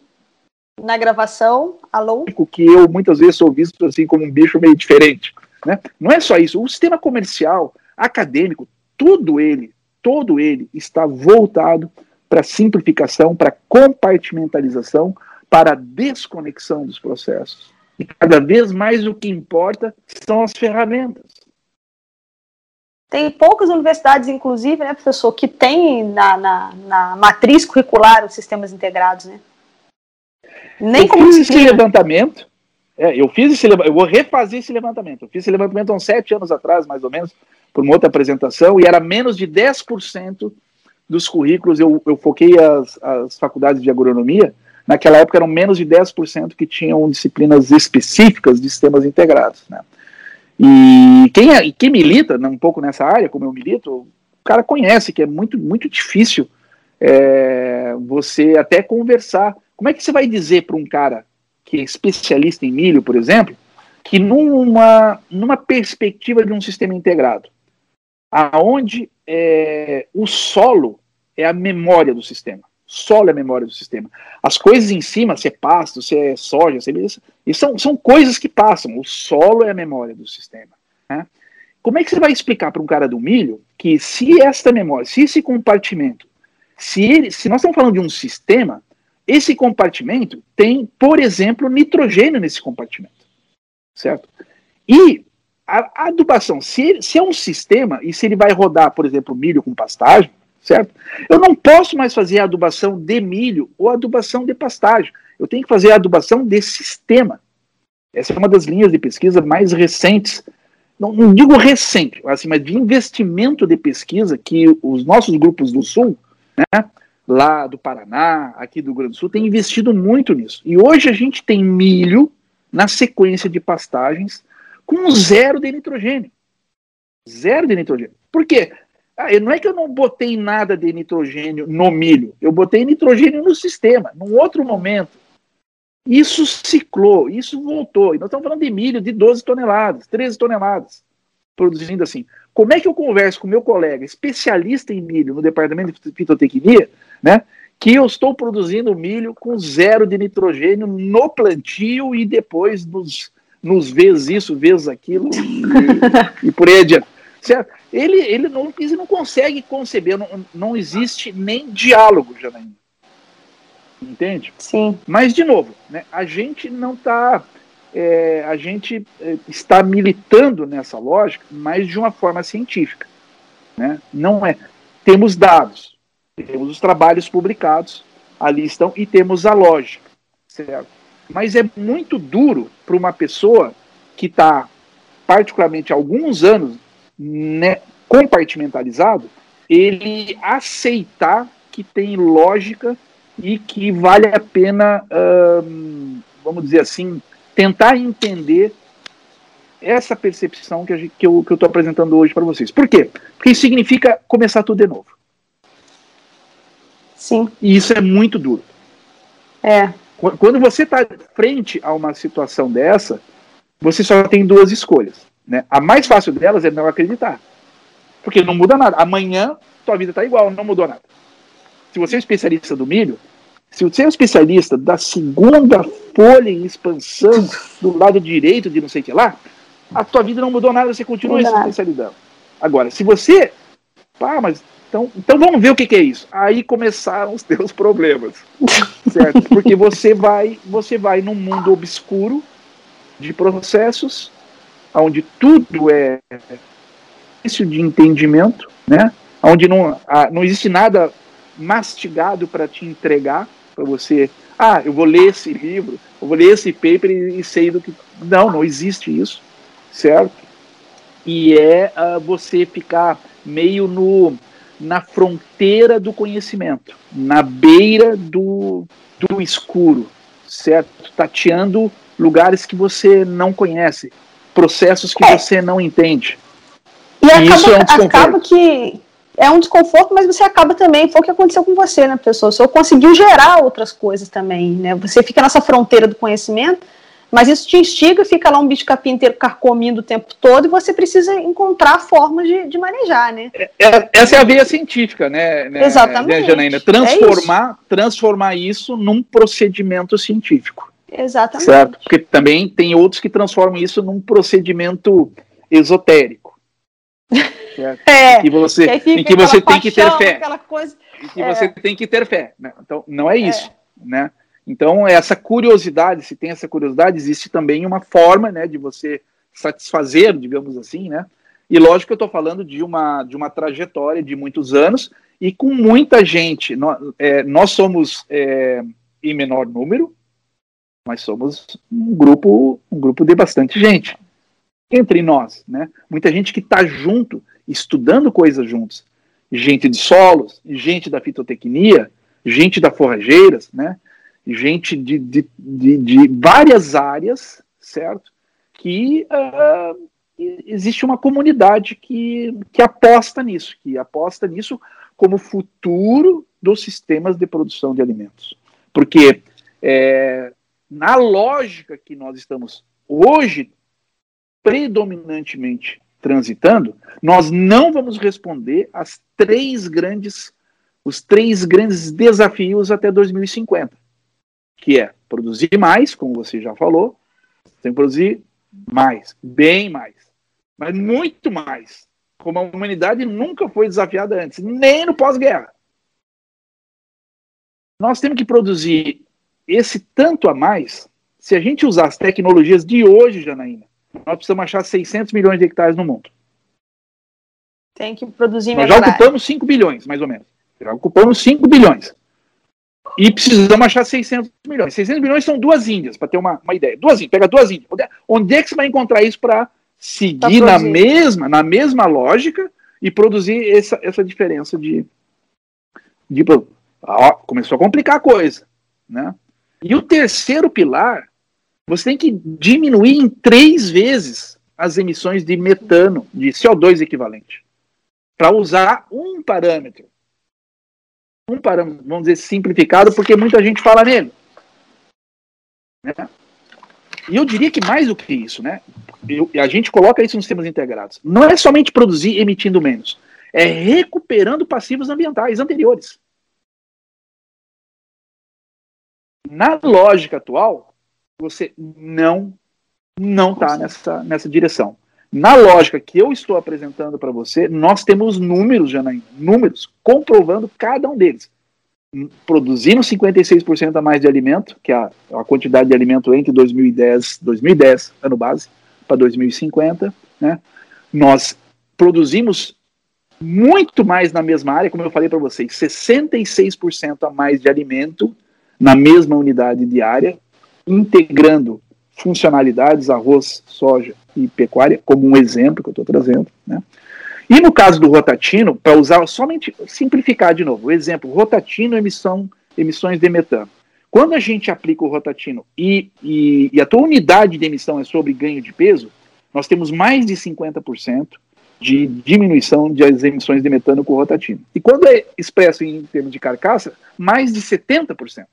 na gravação. Alô? Que eu muitas vezes sou visto assim como um bicho meio diferente. Né? Não é só isso. O sistema comercial, acadêmico, tudo ele, todo ele está voltado para simplificação, para compartimentalização, para desconexão dos processos. E cada vez mais o que importa são as ferramentas. Tem poucas universidades, inclusive, né, professor, que tem na, na, na matriz curricular os sistemas integrados, né? Nem eu como fiz esse levantamento. É, eu fiz esse eu vou refazer esse levantamento. Eu fiz esse levantamento há uns sete anos atrás, mais ou menos, por uma outra apresentação, e era menos de 10% dos currículos. Eu, eu foquei as, as faculdades de agronomia. Naquela época eram menos de 10% que tinham disciplinas específicas de sistemas integrados. Né? E quem, é, quem milita né, um pouco nessa área, como eu milito, o cara conhece que é muito, muito difícil é, você até conversar como é que você vai dizer para um cara que é especialista em milho, por exemplo, que numa, numa perspectiva de um sistema integrado, aonde é, o solo é a memória do sistema, solo é a memória do sistema. As coisas em cima, se é pasto, se é soja, se é isso, são, são coisas que passam. O solo é a memória do sistema. Né? Como é que você vai explicar para um cara do milho que se esta memória, se esse compartimento, se ele, se nós estamos falando de um sistema, esse compartimento tem, por exemplo, nitrogênio nesse compartimento, certo? E a, adubação, se, se é um sistema e se ele vai rodar, por exemplo, milho com pastagem, certo? Eu não posso mais fazer a adubação de milho ou adubação de pastagem. Eu tenho que fazer a adubação de sistema. Essa é uma das linhas de pesquisa mais recentes, não, não digo recente, assim, mas de investimento de pesquisa que os nossos grupos do Sul, né, lá do Paraná, aqui do Rio Grande do Sul, tem investido muito nisso. E hoje a gente tem milho na sequência de pastagens com zero de nitrogênio. Zero de nitrogênio. Por quê? Ah, não é que eu não botei nada de nitrogênio no milho, eu botei nitrogênio no sistema, num outro momento. Isso ciclou, isso voltou. E nós estamos falando de milho de 12 toneladas, 13 toneladas, produzindo assim. Como é que eu converso com meu colega especialista em milho no departamento de fitotecnia né? Que eu estou produzindo milho com zero de nitrogênio no plantio e depois nos, nos vezes isso, vezes aquilo e, e por aí adiante. Certo? Ele, ele, não, ele não consegue conceber, não, não existe nem diálogo, Janaína. Entende? Sim. Mas, de novo, né, a gente não está. É, a gente é, está militando nessa lógica, mas de uma forma científica. Né? Não é. Temos dados, temos os trabalhos publicados, ali estão, e temos a lógica, certo? Mas é muito duro para uma pessoa que está, particularmente há alguns anos, né, compartimentalizado, ele aceitar que tem lógica e que vale a pena, hum, vamos dizer assim, tentar entender essa percepção que, a gente, que eu estou apresentando hoje para vocês. Por quê? Porque isso significa começar tudo de novo. Sim. E isso é muito duro. É. Quando você está frente a uma situação dessa, você só tem duas escolhas. Né? A mais fácil delas é não acreditar. Porque não muda nada. Amanhã, tua vida está igual, não mudou nada. Se você é especialista do milho, se você é um especialista da segunda folha em expansão do lado direito de não sei o que lá, a tua vida não mudou nada, você continua se especializando. Agora, se você. Pá, mas. Então, então vamos ver o que, que é isso. Aí começaram os teus problemas. Certo? Porque você vai, você vai num mundo obscuro de processos, onde tudo é difícil de entendimento, né? Onde não, ah, não existe nada mastigado para te entregar, para você, ah, eu vou ler esse livro, eu vou ler esse paper e, e sei do que. Não, não existe isso, certo? E é uh, você ficar meio no, na fronteira do conhecimento, na beira do, do escuro, certo? Tateando lugares que você não conhece, processos que é. você não entende. E, e acaba, isso é um acaba que é um desconforto, mas você acaba também, foi o que aconteceu com você, né, pessoa? Senhor conseguiu gerar outras coisas também, né? Você fica nessa fronteira do conhecimento, mas isso te instiga, fica lá um bicho capim inteiro carcomindo o tempo todo e você precisa encontrar formas de, de manejar, né? É, é essa é a via científica, né, né Exatamente. Né, Janaína? Transformar, é transformar isso num procedimento científico. Exatamente. Certo? Porque também tem outros que transformam isso num procedimento esotérico. Certo? É, em que você, em que você tem que ter fé. Coisa, em que é. você tem que ter fé. Né? Então, não é isso. É. Né? Então, essa curiosidade, se tem essa curiosidade, existe também uma forma né, de você satisfazer, digamos assim, né? E lógico que eu estou falando de uma, de uma trajetória de muitos anos e com muita gente. Nós, é, nós somos é, em menor número, mas somos um grupo, um grupo de bastante gente entre nós, né? Muita gente que está junto, estudando coisas juntos. Gente de solos, gente da fitotecnia, gente da forrageiras, né? Gente de, de, de, de várias áreas, certo? Que uh, existe uma comunidade que, que aposta nisso, que aposta nisso como futuro dos sistemas de produção de alimentos. Porque é, na lógica que nós estamos hoje predominantemente transitando, nós não vamos responder às três grandes, os três grandes desafios até 2050, que é produzir mais, como você já falou, tem que produzir mais, bem mais, mas muito mais, como a humanidade nunca foi desafiada antes, nem no pós-guerra. Nós temos que produzir esse tanto a mais se a gente usar as tecnologias de hoje, Janaína, nós precisamos achar 600 milhões de hectares no mundo. Tem que produzir Nós já ocupamos 5 bilhões, mais ou menos. Já ocupamos 5 bilhões. E precisamos achar 600 milhões. 600 milhões são duas Índias, para ter uma, uma ideia. Duas Índias, pega duas Índias. Onde é que você vai encontrar isso para seguir na mesma, na mesma lógica e produzir essa, essa diferença de, de Ó, começou a complicar a coisa. Né? E o terceiro pilar você tem que diminuir em três vezes as emissões de metano, de CO2 equivalente, para usar um parâmetro. Um parâmetro, vamos dizer, simplificado, porque muita gente fala nele. Né? E eu diria que mais do que isso, né? Eu, a gente coloca isso nos sistemas integrados. Não é somente produzir emitindo menos, é recuperando passivos ambientais anteriores. Na lógica atual, você não não está nessa, nessa direção. Na lógica que eu estou apresentando para você, nós temos números, Janaína, números comprovando cada um deles. Produzimos 56% a mais de alimento, que é a, a quantidade de alimento entre 2010, 2010 ano base, para 2050. Né? Nós produzimos muito mais na mesma área, como eu falei para vocês, 66% a mais de alimento na mesma unidade diária, integrando funcionalidades, arroz, soja e pecuária, como um exemplo que eu estou trazendo. Né? E no caso do rotatino, para usar somente, simplificar de novo, o exemplo, rotatino, emissão, emissões de metano. Quando a gente aplica o rotatino e, e, e a tua unidade de emissão é sobre ganho de peso, nós temos mais de 50% de diminuição das emissões de metano com o rotatino. E quando é expresso em termos de carcaça, mais de 70% de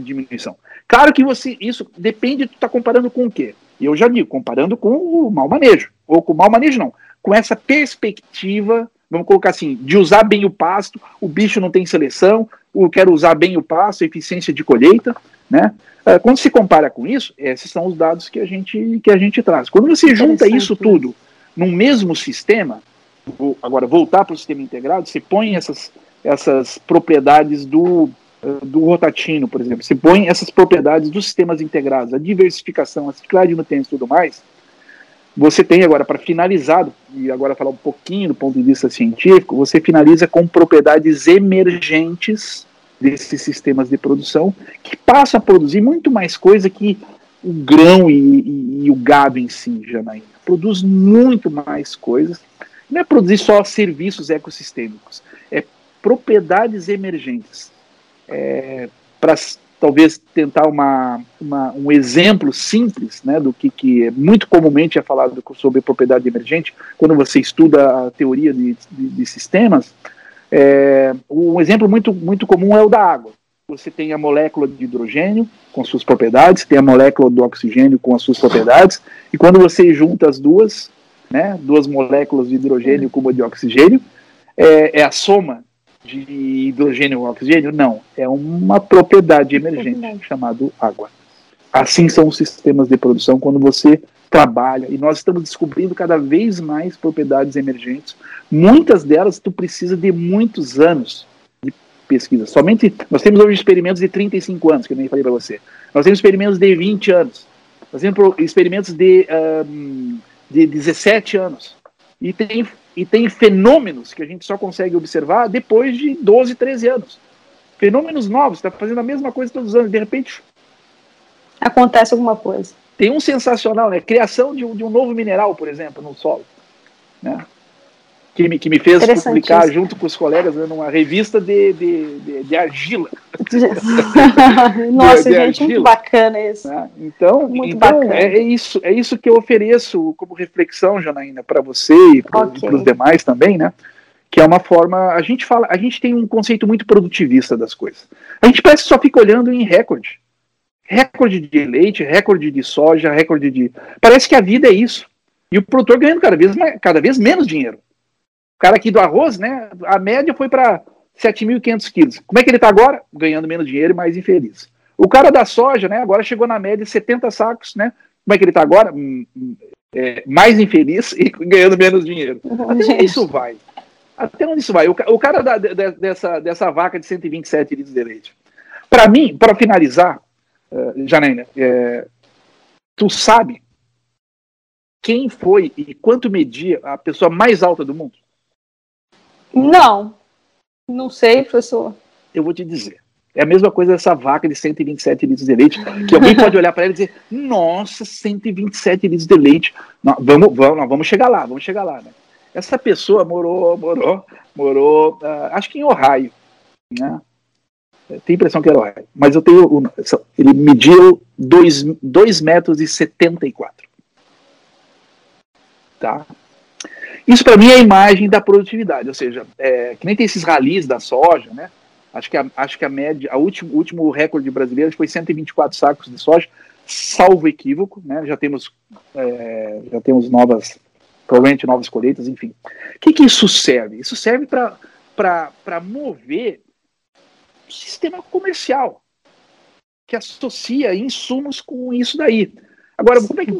diminuição. Claro que você isso depende, tu está comparando com o quê? Eu já digo, comparando com o mau manejo, ou com o mau manejo não, com essa perspectiva, vamos colocar assim, de usar bem o pasto, o bicho não tem seleção, eu quero usar bem o pasto, eficiência de colheita, né? Uh, quando se compara com isso, esses são os dados que a gente, que a gente traz. Quando você junta isso tudo num mesmo sistema, vou agora voltar para o sistema integrado, você põe essas, essas propriedades do, do rotatino, por exemplo, você põe essas propriedades dos sistemas integrados, a diversificação, a ciclagem de nutrientes e tudo mais, você tem agora, para finalizar, e agora falar um pouquinho do ponto de vista científico, você finaliza com propriedades emergentes desses sistemas de produção, que passam a produzir muito mais coisa que o grão e, e, e o gado em si, Janaína. Produz muito mais coisas. Não é produzir só serviços ecossistêmicos, é propriedades emergentes. É, para talvez tentar uma, uma, um exemplo simples né, do que, que muito comumente é falado sobre propriedade emergente, quando você estuda a teoria de, de, de sistemas, é, um exemplo muito, muito comum é o da água. Você tem a molécula de hidrogênio com suas propriedades, tem a molécula do oxigênio com as suas propriedades, e quando você junta as duas, né, duas moléculas de hidrogênio com uma de oxigênio, é, é a soma de hidrogênio ou oxigênio? Não, é uma propriedade emergente é chamada água. Assim são os sistemas de produção quando você trabalha, e nós estamos descobrindo cada vez mais propriedades emergentes. Muitas delas tu precisa de muitos anos de pesquisa. Somente nós temos hoje experimentos de 35 anos, que eu nem falei para você. Nós temos experimentos de 20 anos. Nós temos experimentos de, um, de 17 anos. E tem e tem fenômenos que a gente só consegue observar depois de 12, 13 anos. Fenômenos novos, está fazendo a mesma coisa todos os anos, de repente. Acontece alguma coisa. Tem um sensacional, né? Criação de um, de um novo mineral, por exemplo, no solo. Né? Que me, que me fez publicar junto com os colegas né, numa revista de, de, de, de argila. Nossa, de, gente, argila. muito bacana isso. Né? Então, muito então bacana. É, é, isso, é isso que eu ofereço como reflexão, Janaína, para você e para okay. os demais também, né? Que é uma forma. A gente fala, a gente tem um conceito muito produtivista das coisas. A gente parece que só fica olhando em recorde. Recorde de leite, recorde de soja, recorde de. Parece que a vida é isso. E o produtor ganhando cada vez, mais, cada vez menos dinheiro cara aqui do arroz, né? A média foi para 7.500 quilos. Como é que ele está agora? Ganhando menos dinheiro e mais infeliz. O cara da soja, né? Agora chegou na média de 70 sacos, né? Como é que ele está agora? Hum, hum, é, mais infeliz e ganhando menos dinheiro. Até onde isso vai? Até onde isso vai? O, o cara da, de, dessa, dessa vaca de 127 litros de leite. Para mim, para finalizar, uh, Janaína, é, tu sabe quem foi e quanto media a pessoa mais alta do mundo? Não. Não sei, professor. Eu vou te dizer. É a mesma coisa essa vaca de 127 litros de leite, que alguém pode olhar para ela e dizer: Nossa, 127 litros de leite. Vamos, vamos, vamos chegar lá, vamos chegar lá. Né? Essa pessoa morou, morou, morou, uh, acho que em Ohio. Né? A impressão que era Ohio. Mas eu tenho. Ele mediu 2 metros e 74. Tá? Isso para mim é a imagem da produtividade, ou seja, é, que nem tem esses ralis da soja, né? Acho que a, acho que a média, a último, o último recorde brasileiro foi 124 sacos de soja, salvo equívoco, né? Já temos, é, já temos novas, provavelmente novas colheitas, enfim. O que, que isso serve? Isso serve para mover o sistema comercial que associa insumos com isso daí. Agora, como é que.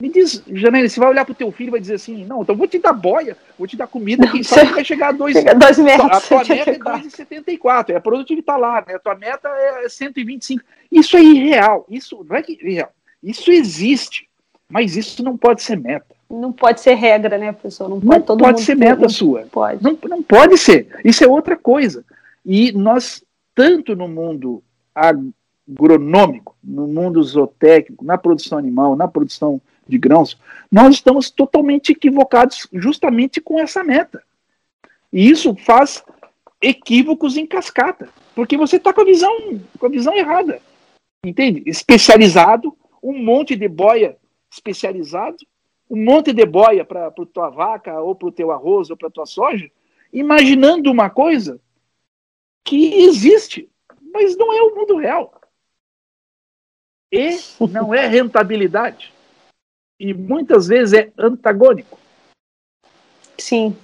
Me diz, Janaína, você vai olhar pro teu filho e vai dizer assim: não, então vou te dar boia, vou te dar comida, quem sabe vai chegar a dois, dois metros. A tua meta é 2,74, é a produtividade tá lá, né? A tua meta é 125. Isso é irreal. Isso não é que irreal. Isso existe, mas isso não pode ser meta. Não pode ser regra, né, professor? Não pode, não pode ser meta sua. Pode. Não, não pode ser. Isso é outra coisa. E nós, tanto no mundo agronômico, no mundo zootécnico, na produção animal, na produção de grãos, nós estamos totalmente equivocados justamente com essa meta. E isso faz equívocos em cascata, porque você está com a visão com a visão errada, entende? Especializado, um monte de boia especializado, um monte de boia para a tua vaca ou para o teu arroz ou para a tua soja, imaginando uma coisa que existe, mas não é o mundo real e não é rentabilidade. E muitas vezes é antagônico. Sim.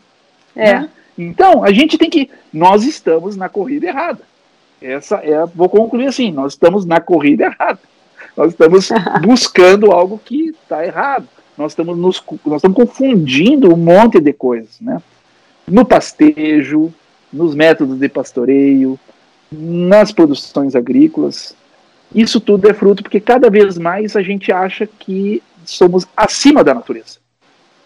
É. Né? Então, a gente tem que. Nós estamos na corrida errada. Essa é. Vou concluir assim: nós estamos na corrida errada. Nós estamos buscando algo que está errado. Nós estamos, nos, nós estamos confundindo um monte de coisas, né? No pastejo, nos métodos de pastoreio, nas produções agrícolas. Isso tudo é fruto porque cada vez mais a gente acha que somos acima da natureza.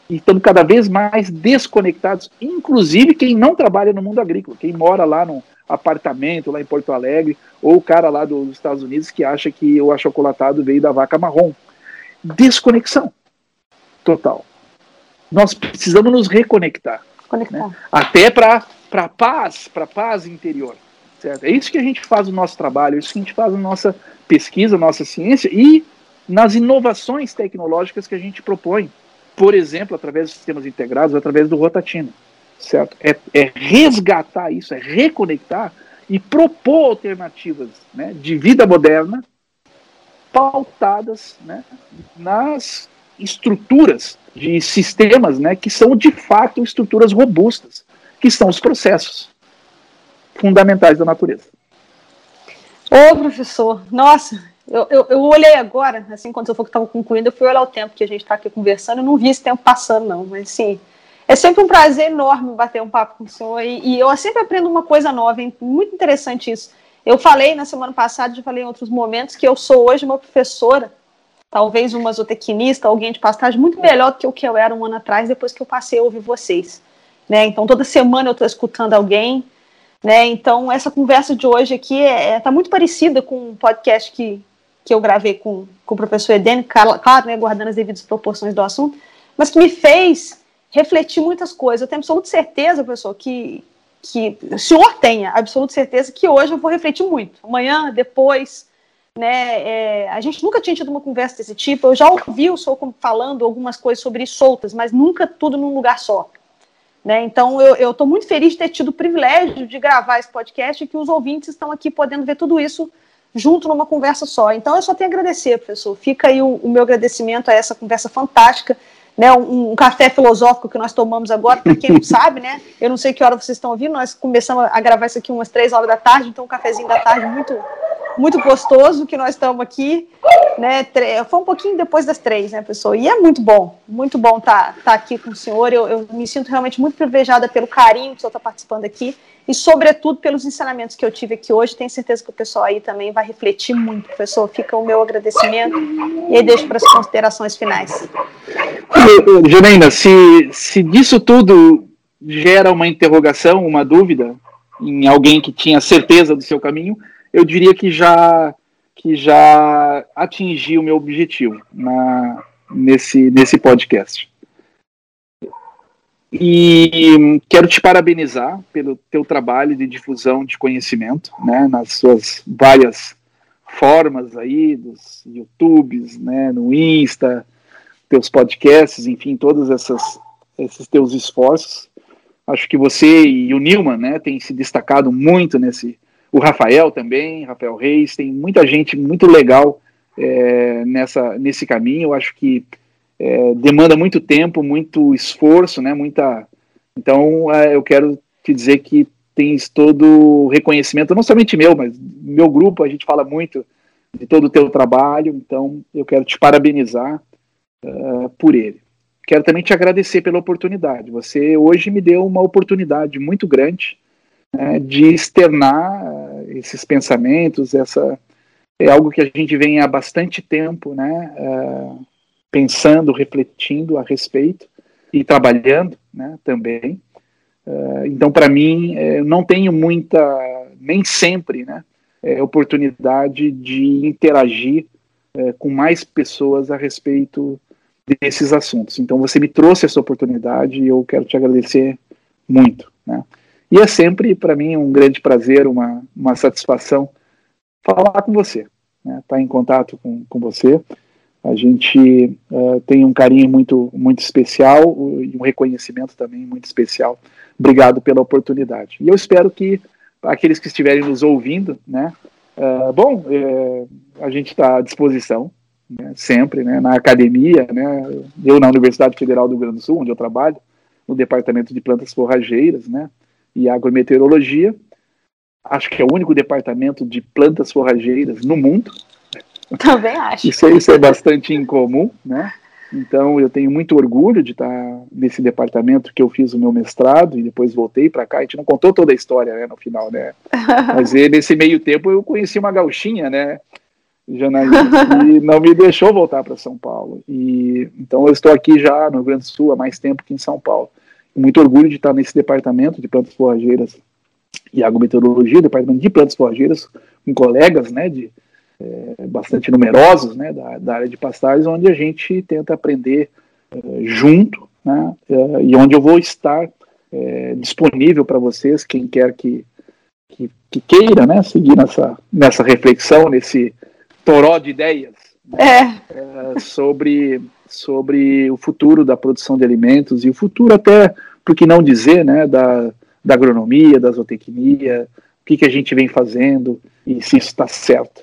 E estamos cada vez mais desconectados, inclusive quem não trabalha no mundo agrícola, quem mora lá num apartamento lá em Porto Alegre, ou o cara lá dos Estados Unidos que acha que o achocolatado veio da vaca marrom. Desconexão total. Nós precisamos nos reconectar. Né? Até para paz, para paz interior. É isso que a gente faz no nosso trabalho, é isso que a gente faz na nossa pesquisa, nossa ciência e nas inovações tecnológicas que a gente propõe. Por exemplo, através dos sistemas integrados, através do Rotatino. Certo? É, é resgatar isso, é reconectar e propor alternativas né, de vida moderna pautadas né, nas estruturas de sistemas né, que são de fato estruturas robustas, que são os processos fundamentais da natureza. Ô, professor, nossa, eu, eu, eu olhei agora, assim, quando eu estava concluindo, eu fui olhar o tempo que a gente está aqui conversando, eu não vi esse tempo passando, não, mas sim, é sempre um prazer enorme bater um papo com o senhor, e, e eu sempre aprendo uma coisa nova, hein? muito interessante isso. Eu falei na semana passada, já falei em outros momentos, que eu sou hoje uma professora talvez uma zootecnista, alguém de pastagem muito melhor do que o que eu era um ano atrás, depois que eu passei a ouvir vocês. Né? Então, toda semana eu estou escutando alguém. Né? Então, essa conversa de hoje aqui está é, é, tá muito parecida com um podcast que, que eu gravei com, com o professor Edene, claro, né, guardando as devidas proporções do assunto, mas que me fez refletir muitas coisas. Eu tenho absoluta certeza, professor, que, que o senhor tenha absoluta certeza que hoje eu vou refletir muito. Amanhã, depois, né? É, a gente nunca tinha tido uma conversa desse tipo. Eu já ouvi o senhor falando algumas coisas sobre isso soltas, mas nunca tudo num lugar só. Né? Então, eu estou muito feliz de ter tido o privilégio de gravar esse podcast e que os ouvintes estão aqui podendo ver tudo isso junto numa conversa só. Então, eu só tenho a agradecer, professor. Fica aí o, o meu agradecimento a essa conversa fantástica. Né, um, um, café filosófico que nós tomamos agora, para quem não sabe, né? Eu não sei que hora vocês estão ouvindo, nós começamos a gravar isso aqui umas três horas da tarde, então um cafezinho da tarde muito muito gostoso que nós estamos aqui, né? Foi um pouquinho depois das três, né, pessoal? E é muito bom, muito bom estar tá, tá aqui com o senhor. Eu, eu, me sinto realmente muito privilegiada pelo carinho que o senhor está participando aqui e, sobretudo, pelos ensinamentos que eu tive aqui hoje. Tenho certeza que o pessoal aí também vai refletir muito, professor. Fica o meu agradecimento e aí deixo para as considerações finais. Janaína, se, se disso tudo gera uma interrogação, uma dúvida em alguém que tinha certeza do seu caminho, eu diria que já que já atingi o meu objetivo na, nesse, nesse podcast. E quero te parabenizar pelo teu trabalho de difusão de conhecimento, né, nas suas várias formas aí, dos YouTubes, né, no Insta, teus podcasts, enfim, todos essas, esses teus esforços. Acho que você e o Nilman, né, têm se destacado muito nesse, o Rafael também, Rafael Reis, tem muita gente muito legal é, nessa, nesse caminho. Eu acho que é, demanda muito tempo, muito esforço, né? Muita. Então, é, eu quero te dizer que tens todo o reconhecimento, não somente meu, mas meu grupo. A gente fala muito de todo o teu trabalho. Então, eu quero te parabenizar uh, por ele. Quero também te agradecer pela oportunidade. Você hoje me deu uma oportunidade muito grande né, de externar eh, esses pensamentos, essa é algo que a gente vem há bastante tempo, né, uh, pensando, refletindo a respeito e trabalhando, né, também. Uh, então, para mim, eu não tenho muita, nem sempre, né, é, oportunidade de interagir com mais pessoas a respeito desses assuntos. Então, você me trouxe essa oportunidade e eu quero te agradecer muito, né. E é sempre, para mim, um grande prazer, uma, uma satisfação falar com você, né? estar tá em contato com, com você. A gente uh, tem um carinho muito, muito especial e um reconhecimento também muito especial. Obrigado pela oportunidade. E eu espero que aqueles que estiverem nos ouvindo, né, uh, bom, uh, a gente está à disposição, né, sempre, né, na academia, né, eu na Universidade Federal do Rio Grande do Sul, onde eu trabalho, no departamento de plantas forrageiras, né, e agrometeorologia. Acho que é o único departamento de plantas forrageiras no mundo. Também acho. Isso, isso é bastante incomum, né? Então eu tenho muito orgulho de estar nesse departamento que eu fiz o meu mestrado e depois voltei para cá. A gente não contou toda a história, né, no final, né? Mas nesse meio tempo eu conheci uma gauchinha, né? Janaína, e não me deixou voltar para São Paulo. E então eu estou aqui já no Rio Grande do Sul há mais tempo que em São Paulo. Muito orgulho de estar nesse departamento de plantas forrageiras e agrometeorologia, departamento de plantas forrageiras, com colegas, né, de é, bastante numerosos, né, da, da, área de pastagens, onde a gente tenta aprender é, junto, né, é, e onde eu vou estar é, disponível para vocês, quem quer que, que, que, queira, né, seguir nessa, nessa reflexão, nesse toró de ideias né, é. sobre, sobre o futuro da produção de alimentos e o futuro até, por que não dizer, né, da, da agronomia, da zootecnia, o que, que a gente vem fazendo e se isso está certo,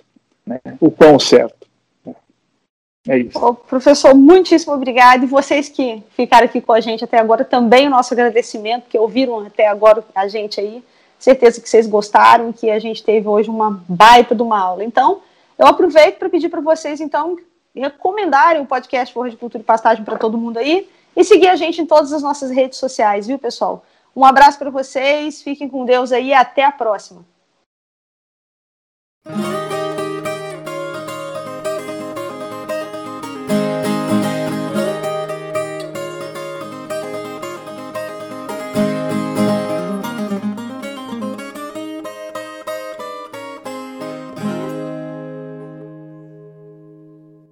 né, o quão certo. É isso. professor, muitíssimo obrigado. E vocês que ficaram aqui com a gente até agora, também o nosso agradecimento, que ouviram até agora a gente aí. Certeza que vocês gostaram, que a gente teve hoje uma baita de uma aula. Então, eu aproveito para pedir para vocês, então, recomendarem o podcast Forra de Cultura e Pastagem para todo mundo aí e seguir a gente em todas as nossas redes sociais, viu, pessoal? Um abraço para vocês, fiquem com Deus aí e até a próxima.